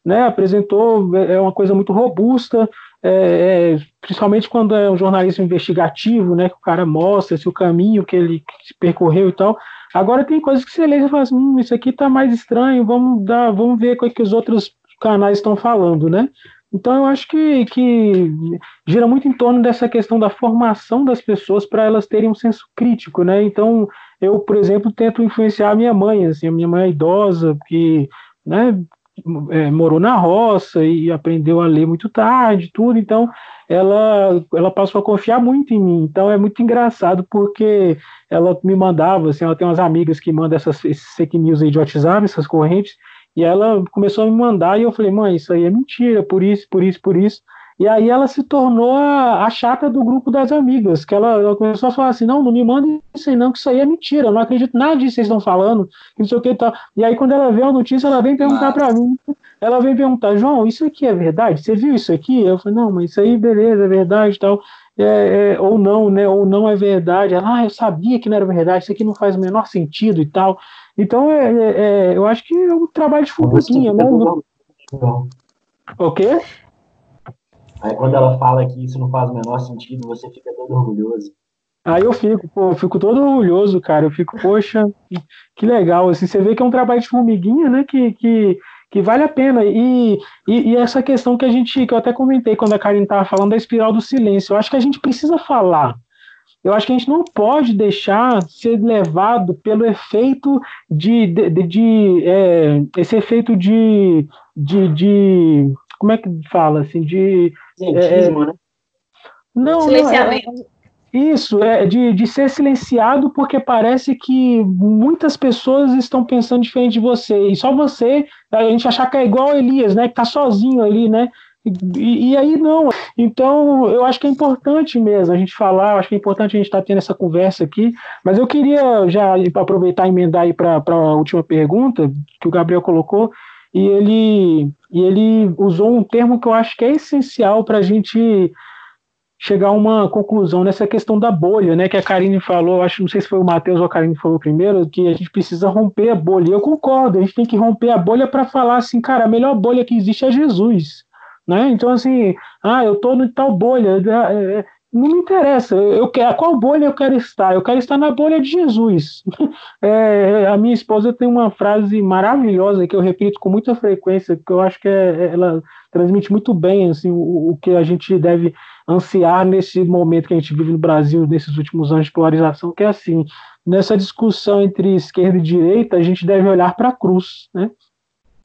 né? Apresentou, é, é uma coisa muito robusta, é, é, principalmente quando é um jornalismo investigativo, né? Que o cara mostra se o caminho que ele percorreu e tal. Agora tem coisas que você lê e fala assim, hum, isso aqui tá mais estranho, vamos dar, vamos ver o que os outros canais estão falando, né? Então, eu acho que, que gira muito em torno dessa questão da formação das pessoas para elas terem um senso crítico, né? Então, eu, por exemplo, tento influenciar a minha mãe, assim, a minha mãe é idosa, que né, é, morou na roça e aprendeu a ler muito tarde, tudo, então ela, ela passou a confiar muito em mim. Então, é muito engraçado porque ela me mandava, assim, ela tem umas amigas que mandam essas, esses fake news aí de WhatsApp, essas correntes, e ela começou a me mandar e eu falei, mãe, isso aí é mentira, por isso, por isso, por isso. E aí ela se tornou a, a chata do grupo das amigas, que ela, ela, começou a falar assim, não, não me manda isso aí não, que isso aí é mentira, eu não acredito nada disso que vocês estão falando, não sei o que e tal. E aí quando ela vê a notícia, ela vem perguntar para mim, ela vem perguntar, João, isso aqui é verdade? Você viu isso aqui? Eu falei, não, mas isso aí, beleza, é verdade e tal. É, é, ou não, né? Ou não é verdade. Ela, ah, eu sabia que não era verdade, isso aqui não faz o menor sentido e tal. Então, é, é, é, eu acho que é um trabalho de formiguinha, né? O quê? Aí quando ela fala que isso não faz o menor sentido, você fica todo orgulhoso. Aí eu fico, pô, eu fico todo orgulhoso, cara. Eu fico, poxa, que legal. Assim, você vê que é um trabalho de formiguinha, né? Que, que, que vale a pena. E, e, e, essa questão que a gente, que eu até comentei quando a Karine estava falando da espiral do silêncio, eu acho que a gente precisa falar eu acho que a gente não pode deixar ser levado pelo efeito de, de, de, de é, esse efeito de, de, de, como é que fala assim de Cientismo, é, né? Não, Silenciamento. não é, isso é de, de ser silenciado porque parece que muitas pessoas estão pensando diferente de você e só você a gente achar que é igual a Elias, né? Que tá sozinho ali, né? E, e, aí não. Então, eu acho que é importante mesmo a gente falar, acho que é importante a gente estar tá tendo essa conversa aqui, mas eu queria já aproveitar e emendar aí para a última pergunta que o Gabriel colocou, e ele, e ele usou um termo que eu acho que é essencial para a gente chegar a uma conclusão nessa questão da bolha, né? Que a Karine falou, acho não sei se foi o Matheus ou a Karine falou primeiro, que a gente precisa romper a bolha. Eu concordo, a gente tem que romper a bolha para falar assim, cara, a melhor bolha que existe é Jesus. Né? Então, assim, ah, eu estou em tal bolha, é, é, não me interessa, eu quero, qual bolha eu quero estar? Eu quero estar na bolha de Jesus. É, a minha esposa tem uma frase maravilhosa que eu repito com muita frequência, que eu acho que é, ela transmite muito bem assim, o, o, que a gente deve ansiar nesse momento que a gente vive no Brasil, nesses últimos anos de polarização, que é assim, nessa discussão entre esquerda e direita, a gente deve olhar para a cruz, né?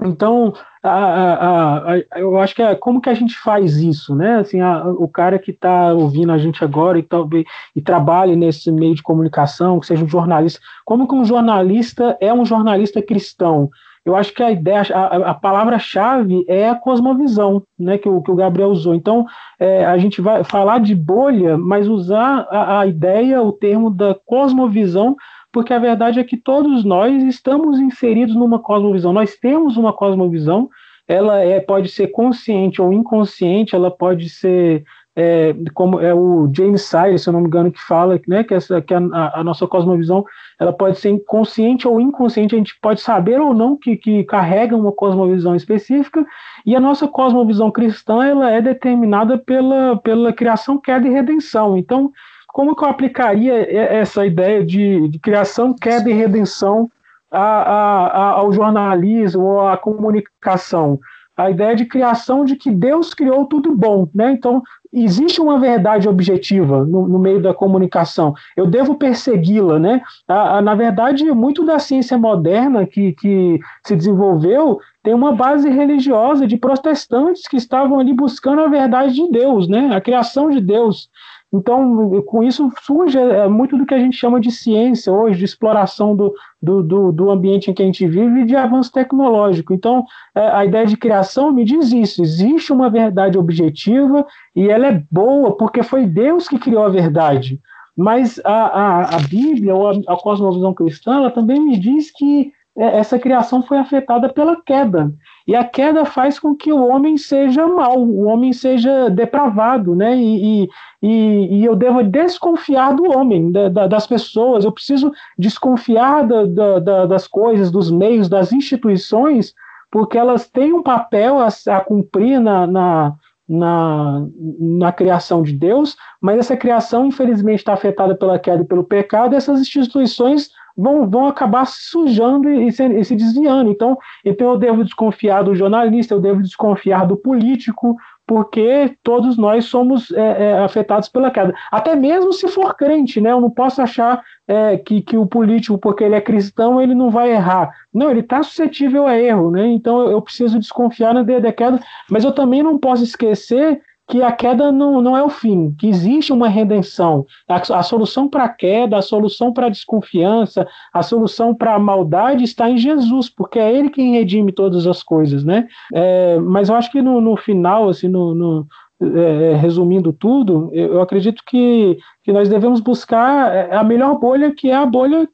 Então, a, a, a, eu acho que é como que a gente faz isso, né? Assim, o cara que está ouvindo a gente agora e, talvez, e trabalhe nesse meio de comunicação, que seja um jornalista, como que um jornalista é um jornalista cristão? Eu acho que a ideia, a, palavra-chave é a cosmovisão, né? Que o, que o Gabriel usou. Então, é, a gente vai falar de bolha, mas usar a, a ideia, o termo da cosmovisão porque a verdade é que todos nós estamos inseridos numa cosmovisão, nós temos uma cosmovisão, ela é, pode ser consciente ou inconsciente, ela pode ser é, como é o James Sire, se eu não me engano, que fala né, que, essa, que a, a, nossa cosmovisão ela pode ser consciente ou inconsciente, a gente pode saber ou não que, que carrega uma cosmovisão específica, e a nossa cosmovisão cristã ela é determinada pela, pela criação, queda e redenção. Então, como que eu aplicaria essa ideia de, de criação, queda e redenção a, a, a, ao jornalismo à comunicação? a ideia de criação de que Deus criou tudo bom, né? Então, existe uma verdade objetiva no, no meio da comunicação. Eu devo persegui-la, né? Na verdade, muito da ciência moderna que, que se desenvolveu tem uma base religiosa de protestantes que estavam ali buscando a verdade de Deus, né? A criação de Deus. Então, com isso surge é, muito do que a gente chama de ciência hoje, de exploração do, do, do, do ambiente em que a gente vive e de avanço tecnológico. Então, é, a ideia de criação me diz isso: existe uma verdade objetiva e ela é boa porque foi Deus que criou a verdade. Mas a, a, a Bíblia, ou a, a cosmovisão cristã, ela também me diz que é, essa criação foi afetada pela queda. E a queda faz com que o homem seja mau, o homem seja depravado, né? E, e, e eu devo desconfiar do homem, da, da, das pessoas, eu preciso desconfiar da, das coisas, dos meios, das instituições, porque elas têm um papel a, a cumprir na, na, na, na criação de Deus, mas essa criação, infelizmente, está afetada pela queda e pelo pecado, e essas instituições vão, vão acabar sujando e se, e se desviando. Então, então, eu devo desconfiar do jornalista, eu devo desconfiar do político, porque todos nós somos é, é, afetados pela queda. Até mesmo se for crente, né? Eu não posso achar é, que, que o político, porque ele é cristão, ele não vai errar. Não, ele está suscetível a erro, né? Então eu, eu preciso desconfiar na da queda, mas eu também não posso esquecer que a queda não, não é o fim, que existe uma redenção. A, a solução para a queda, a solução para a desconfiança, a solução para a maldade está em Jesus, porque é Ele quem redime todas as coisas, né? É, mas eu acho que no, no final, assim, no, no é, resumindo tudo, eu acredito que, que nós devemos buscar é, a melhor bolha, que é a bolha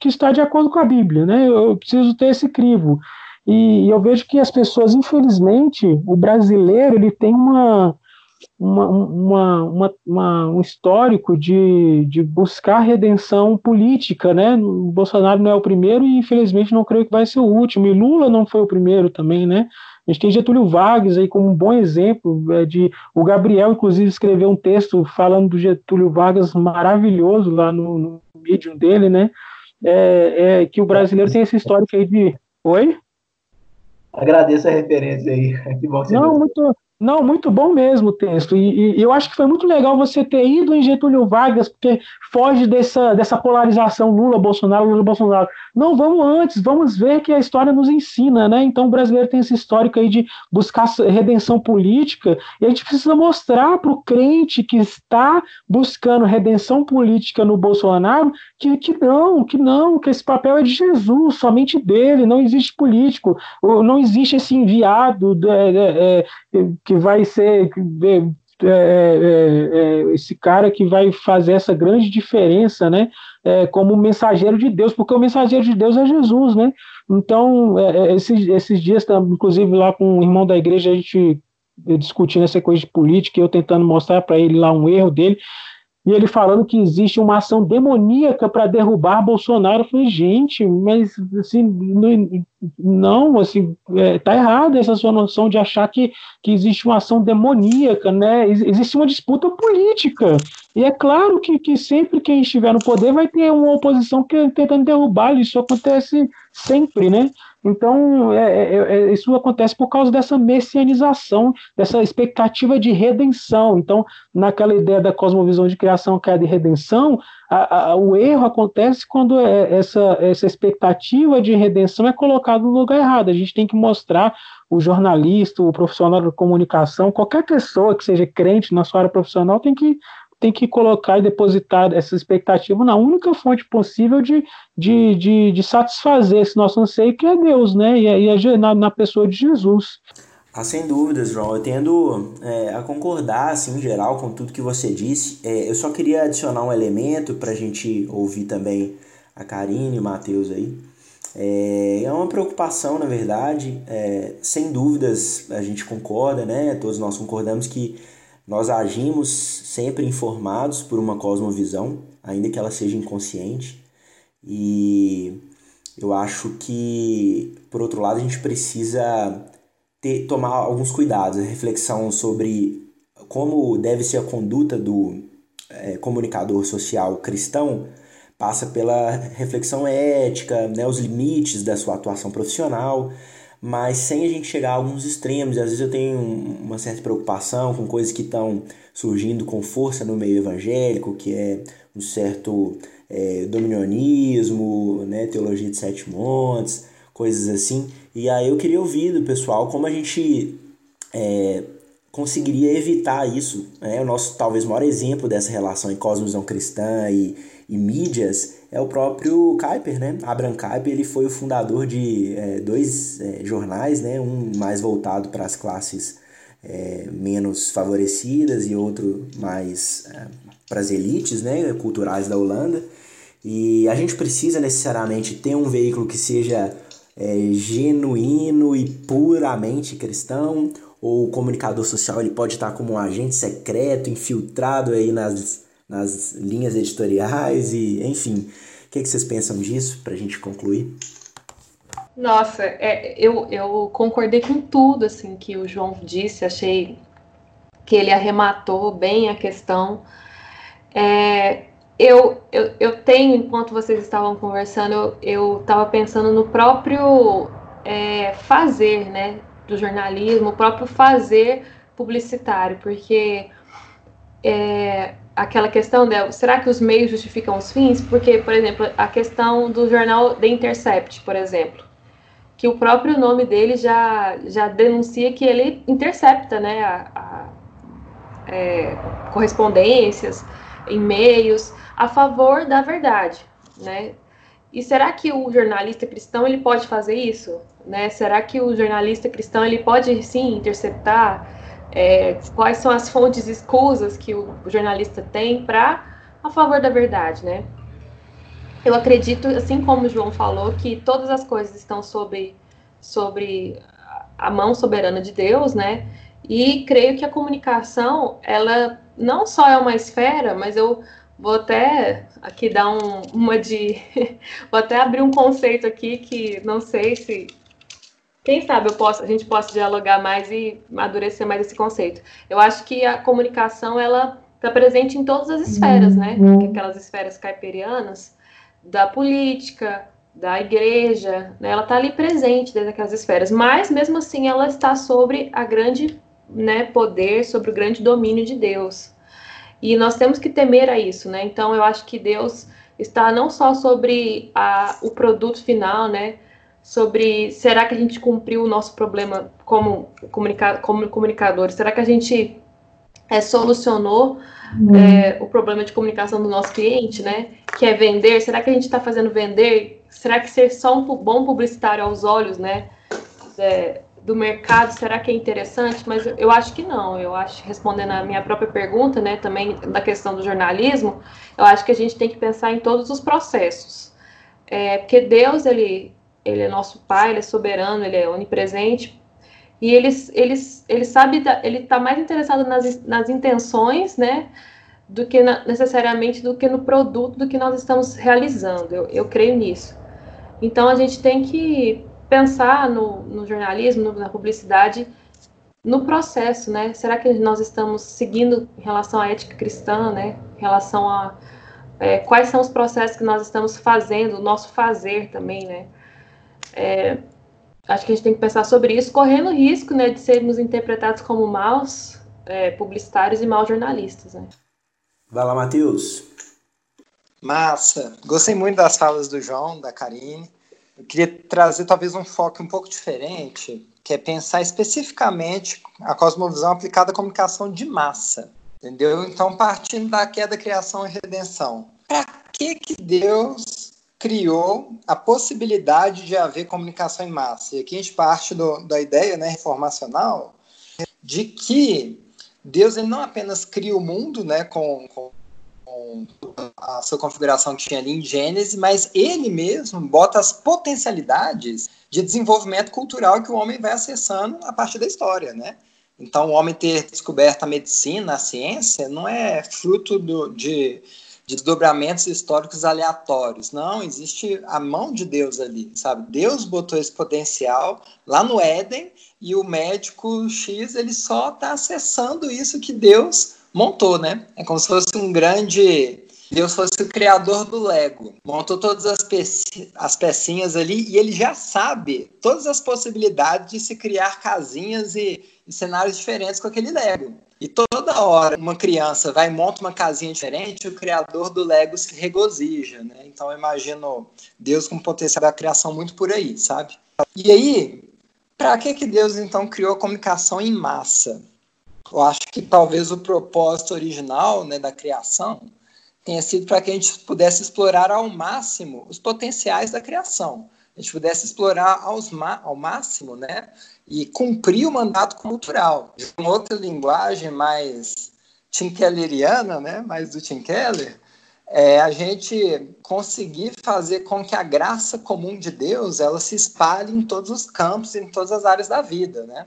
que, está de acordo com a Bíblia, né? Eu preciso ter esse crivo. E, e eu vejo que as pessoas, infelizmente, o brasileiro, ele tem uma uma, uma, uma, um histórico de, de buscar redenção política, né? O Bolsonaro não é o primeiro e infelizmente não creio que vai ser o último. E Lula não foi o primeiro também, né? A gente tem Getúlio Vargas aí como um bom exemplo é, de o Gabriel inclusive escreveu um texto falando do Getúlio Vargas maravilhoso lá no, no medium dele, né? É, é, que o brasileiro tem esse histórico aí de oi Agradeço a referência aí. Que bom que você Não, muito, não, muito bom mesmo o texto. E, e, eu acho que foi muito legal você ter ido em Getúlio Vargas, porque foge dessa, dessa polarização Lula-Bolsonaro, Lula-Bolsonaro. Não, vamos antes, vamos ver que a história nos ensina, né? Então o brasileiro tem esse histórico aí de buscar redenção política, e a gente precisa mostrar para o crente que está buscando redenção política no Bolsonaro que, que não, que não, que esse papel é de Jesus, somente dele, não existe político, não existe esse enviado. É, é, é, que vai ser é, é, é, é, esse cara que vai fazer essa grande diferença, né? É, como mensageiro de Deus, porque o mensageiro de Deus é Jesus, né? Então, é, esses, esses dias, inclusive lá com o irmão da igreja, a gente discutindo essa coisa de política, eu tentando mostrar para ele lá um erro dele, e ele falando que existe uma ação demoníaca para derrubar Bolsonaro. Eu falei, gente, mas assim, não, assim, é, tá errada essa sua noção de achar que, que existe uma ação demoníaca, né? Existe uma disputa política. E é claro que, que sempre quem estiver no poder vai ter uma oposição que, tentando derrubá-lo. Isso acontece sempre, né? Então, é, é, é, isso acontece por causa dessa messianização, dessa expectativa de redenção. Então, naquela ideia da cosmovisão de criação, queda e redenção, a, a, o erro acontece quando é, essa, essa expectativa de redenção é colocada no lugar errado. A gente tem que mostrar o jornalista, o profissional da comunicação, qualquer pessoa que seja crente na sua área profissional tem que tem que colocar e depositar essa expectativa na única fonte possível de, de, de, de satisfazer esse nosso anseio, que é Deus, né? E, e na, na pessoa de Jesus. Ah, sem dúvidas, João. Eu tendo é, a concordar, assim, em geral, com tudo que você disse. É, eu só queria adicionar um elemento para a gente ouvir também a Karine e o Matheus aí. É, é uma preocupação, na verdade. É, sem dúvidas, a gente concorda, né? Todos nós concordamos que Nós agimos sempre informados por uma cosmovisão, ainda que ela seja inconsciente, e eu acho que, por outro lado, a gente precisa ter, tomar alguns cuidados, reflexão sobre como deve ser a conduta do é, comunicador social cristão passa pela reflexão ética, né, os limites da sua atuação profissional, mas sem a gente chegar a alguns extremos. Às vezes eu tenho uma certa preocupação com coisas que estão surgindo com força no meio evangélico, que é um certo é, dominionismo, né, teologia de sete montes, coisas assim. E aí eu queria ouvir do pessoal como a gente é, conseguiria evitar isso. Né? O nosso talvez maior exemplo dessa relação em cosmovisão cristã e, e mídias é o próprio Kuyper, né? Abraham Kuyper, ele foi o fundador de é, dois é, jornais, né? Um mais voltado para as classes é, menos favorecidas e outro mais é, para as elites, né? Culturais da Holanda. E a gente precisa necessariamente ter um veículo que seja é, genuíno e puramente cristão, ou o comunicador social ele pode estar como um agente secreto, infiltrado aí nas, nas linhas editoriais e enfim. O que, que vocês pensam disso para a gente concluir? Nossa, é, eu, eu concordei com tudo assim que o João disse, achei que ele arrematou bem a questão. É, eu, eu, eu tenho, enquanto vocês estavam conversando, eu estava pensando no próprio é, fazer, né, do jornalismo, o próprio fazer publicitário, porque é, aquela questão de será que os meios justificam os fins? Porque, por exemplo, a questão do jornal The Intercept, por exemplo, que o próprio nome dele já, já denuncia que ele intercepta, né, a, a é, correspondências, e-mails, a favor da verdade, né? E será que o jornalista cristão ele pode fazer isso? Né? Será que o jornalista cristão ele pode sim interceptar é, quais são as fontes escusas que o jornalista tem para a favor da verdade, né? Eu acredito, assim como o João falou, que todas as coisas estão sobre, sobre a mão soberana de Deus, né? E creio que a comunicação, ela não só é uma esfera, mas eu Vou até aqui dar um, uma de. Vou até abrir um conceito aqui que não sei se. Quem sabe eu posso, a gente possa dialogar mais e amadurecer mais esse conceito. Eu acho que a comunicação ela está presente em todas as esferas, né? Uhum. Aquelas esferas caipirianas, da política, da igreja, né? ela está ali presente dentro daquelas esferas, mas mesmo assim ela está sobre a grande né, poder, sobre o grande domínio de Deus. E nós temos que temer a isso, né? Então eu acho que Deus está não só sobre a, o produto final, né? Sobre será que a gente cumpriu o nosso problema como, comunica, como comunicadores? Será que a gente é, solucionou uhum. é, o problema de comunicação do nosso cliente, né? Que é vender. Será que a gente está fazendo vender? Será que ser só um bom publicitário aos olhos, né? É, do mercado, será que é interessante? Mas eu acho que não. Eu acho, respondendo a minha própria pergunta, né, também da questão do jornalismo, eu acho que a gente tem que pensar em todos os processos. É, porque Deus, ele, ele é nosso Pai, ele é soberano, ele é onipresente, e ele, ele, ele sabe, ele está mais interessado nas, nas intenções, né, do que na, necessariamente do que no produto do que nós estamos realizando. Eu, eu creio nisso. Então a gente tem que pensar no, no jornalismo, no, na publicidade, no processo, né? Será que nós estamos seguindo em relação à ética cristã, né? Em relação a é, quais são os processos que nós estamos fazendo, o nosso fazer também, né? É, acho que a gente tem que pensar sobre isso, correndo o risco, né, de sermos interpretados como maus é, publicitários e maus jornalistas, né? Vai lá, Matheus. Massa. Gostei muito das falas do João, da Karine. Eu queria trazer talvez um foco um pouco diferente, que é pensar especificamente a cosmovisão aplicada à comunicação de massa. Entendeu? Então, partindo da queda, criação e redenção. Para que, que Deus criou a possibilidade de haver comunicação em massa? E aqui a gente parte do, da ideia né, reformacional de que Deus ele não apenas cria o mundo né, com, com a sua configuração que tinha ali em Gênesis, mas ele mesmo bota as potencialidades de desenvolvimento cultural que o homem vai acessando a partir da história, né? Então, o homem ter descoberto a medicina, a ciência, não é fruto do, de desdobramentos históricos aleatórios. Não, existe a mão de Deus ali, sabe? Deus botou esse potencial lá no Éden e o médico X ele só está acessando isso que Deus montou, né? É como se fosse um grande Deus fosse o criador do Lego. Montou todas as, pe as pecinhas ali e ele já sabe todas as possibilidades de se criar casinhas e, e cenários diferentes com aquele Lego. E toda hora uma criança vai e monta uma casinha diferente, o criador do Lego se regozija, né? Então eu imagino Deus com potencial da criação muito por aí, sabe? E aí, para que que Deus então criou a comunicação em massa? Eu acho que talvez o propósito original, né, da criação tenha sido para que a gente pudesse explorar ao máximo os potenciais da criação. A gente pudesse explorar aos, ao máximo, né? E cumprir o mandato cultural. De uma outra linguagem mais tinkelleriana, né? Mais do Tim Keller, é a gente conseguir fazer com que a graça comum de Deus ela se espalhe em todos os campos, em todas as áreas da vida, né?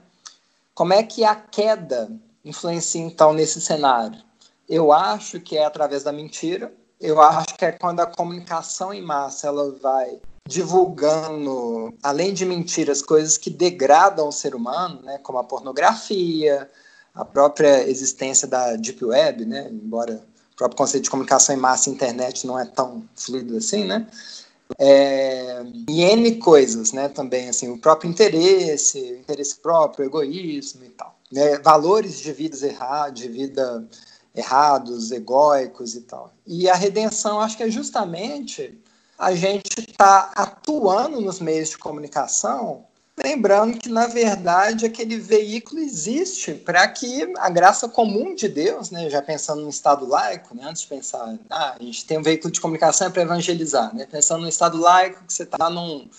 Como é que a queda influencia então nesse cenário? Eu acho que é através da mentira. Eu acho que é quando a comunicação em massa ela vai divulgando, além de mentiras, coisas que degradam o ser humano, né, como a pornografia, a própria existência da deep web, né, embora o próprio conceito de comunicação em massa internet não é tão fluido assim, né, é, e N coisas, né, também, assim, o próprio interesse, o interesse próprio, o egoísmo e tal, né, valores de vidas erradas, de vida errados, egóicos e tal. E a redenção, acho que é justamente a gente estar tá atuando nos meios de comunicação, lembrando que, na verdade, aquele veículo existe para que a graça comum de Deus, né, já pensando no Estado laico, né, antes de pensar, ah, a gente tem um veículo de comunicação é para evangelizar, né, pensando no Estado laico, que você está num,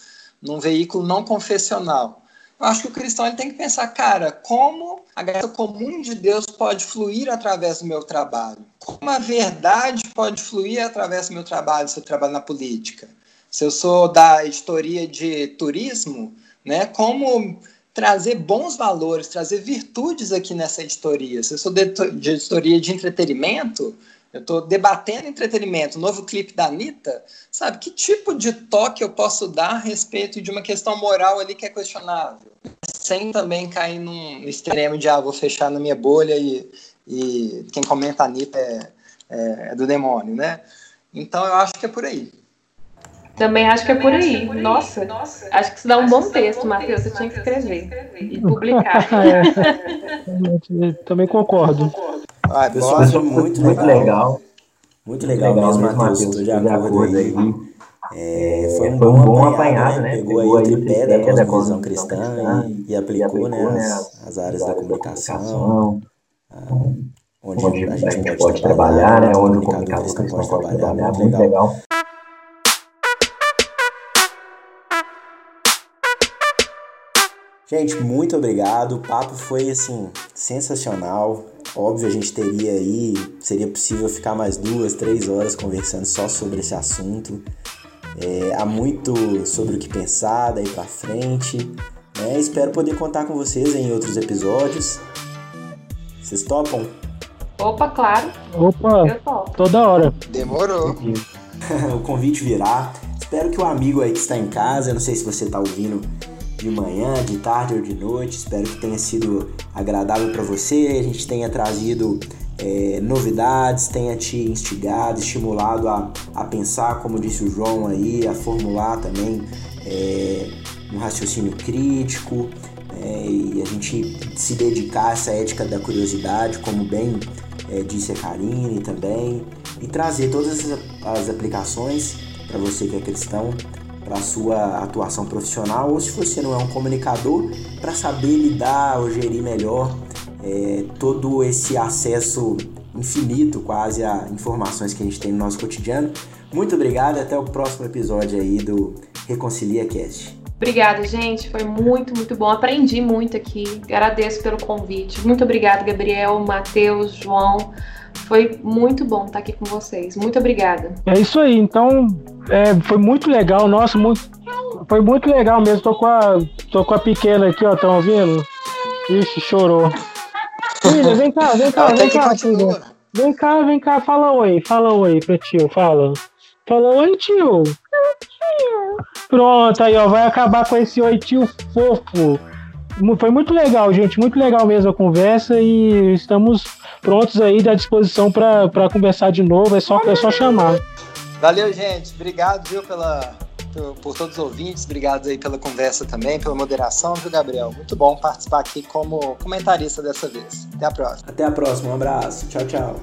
num veículo não confessional. Eu acho que o cristão ele tem que pensar, cara, como a graça comum de Deus pode fluir através do meu trabalho? Como a verdade pode fluir através do meu trabalho, se eu trabalho na política? Se eu sou da editoria de turismo, né, como trazer bons valores, trazer virtudes aqui nessa editoria? Se eu sou de editoria de entretenimento, eu estou debatendo entretenimento, o novo clipe da Anitta, sabe? Que tipo de toque eu posso dar a respeito de uma questão moral ali que é questionável? Sem também cair num extremo de, ah, vou fechar na minha bolha e, e quem comenta a Anitta é, é, é do demônio, né? Então eu acho que é por aí. Também acho que é por aí. Nossa, acho que isso dá um bom texto, Matheus. Você tinha que escrever e publicar. é, também concordo. Ah, Pessoal, foi muito, muito legal. Muito legal, legal mesmo, Matheus. Estou de acordo aí. É, foi um foi bom, bom apanhado, né? Pegou, Pegou aí o tripé da cosmovisão cristã, cristã e, e, aplicou, aplicou né, né, as, as áreas da comunicação, ah, onde, onde, a gente, a gente pode, trabalhar, né? Onde o comunicador cristão pode trabalhar. Muito, muito legal. legal. Gente, muito obrigado. O papo foi assim sensacional. Óbvio, a gente teria aí, seria possível ficar mais duas, três horas conversando só sobre esse assunto. É, há muito sobre o que pensar daí para frente. Né? Espero poder contar com vocês em outros episódios. Vocês topam? Opa, claro. Opa, Eu topo. toda hora. Demorou. o convite virá. Espero que o amigo aí que está em casa, não sei se você está ouvindo de manhã, de tarde ou de noite. Espero que tenha sido agradável para você. A gente tenha trazido é, novidades, tenha te instigado, estimulado a, a pensar, como disse o João aí, a formular também é, um raciocínio crítico é, e a gente se dedicar a essa ética da curiosidade, como bem é, disse a Karine também, e trazer todas as, as aplicações para você que é cristão para sua atuação profissional ou se você não é um comunicador, para saber lidar ou gerir melhor é, todo esse acesso infinito quase a informações que a gente tem no nosso cotidiano. Muito obrigado e até o próximo episódio aí do Reconcilia Cast. Obrigada, gente. Foi muito, muito bom. Aprendi muito aqui. Agradeço pelo convite. Muito obrigada, Gabriel, Matheus, João. Foi muito bom estar aqui com vocês. Muito obrigada. É isso aí. Então, é, foi muito legal. Nossa, muito, foi muito legal mesmo. Tô com a, tô com a pequena aqui, ó. Estão ouvindo? Ixi, chorou. Filha, vem cá, vem cá, vem cá, filha. Vem cá, vem cá, fala oi, fala oi pra tio, fala. Fala oi, tio. Pronto, aí ó, vai acabar com esse oi, tio fofo. Foi muito legal, gente, muito legal mesmo a conversa e estamos prontos aí à disposição para conversar de novo, é só, é só chamar. Valeu, gente. Obrigado, viu, pela, por, por, todos os ouvintes. Obrigado aí pela conversa também, pela moderação, viu, Gabriel? Muito bom participar aqui como comentarista dessa vez. Até a próxima. Até a próxima. Um abraço. Tchau, tchau.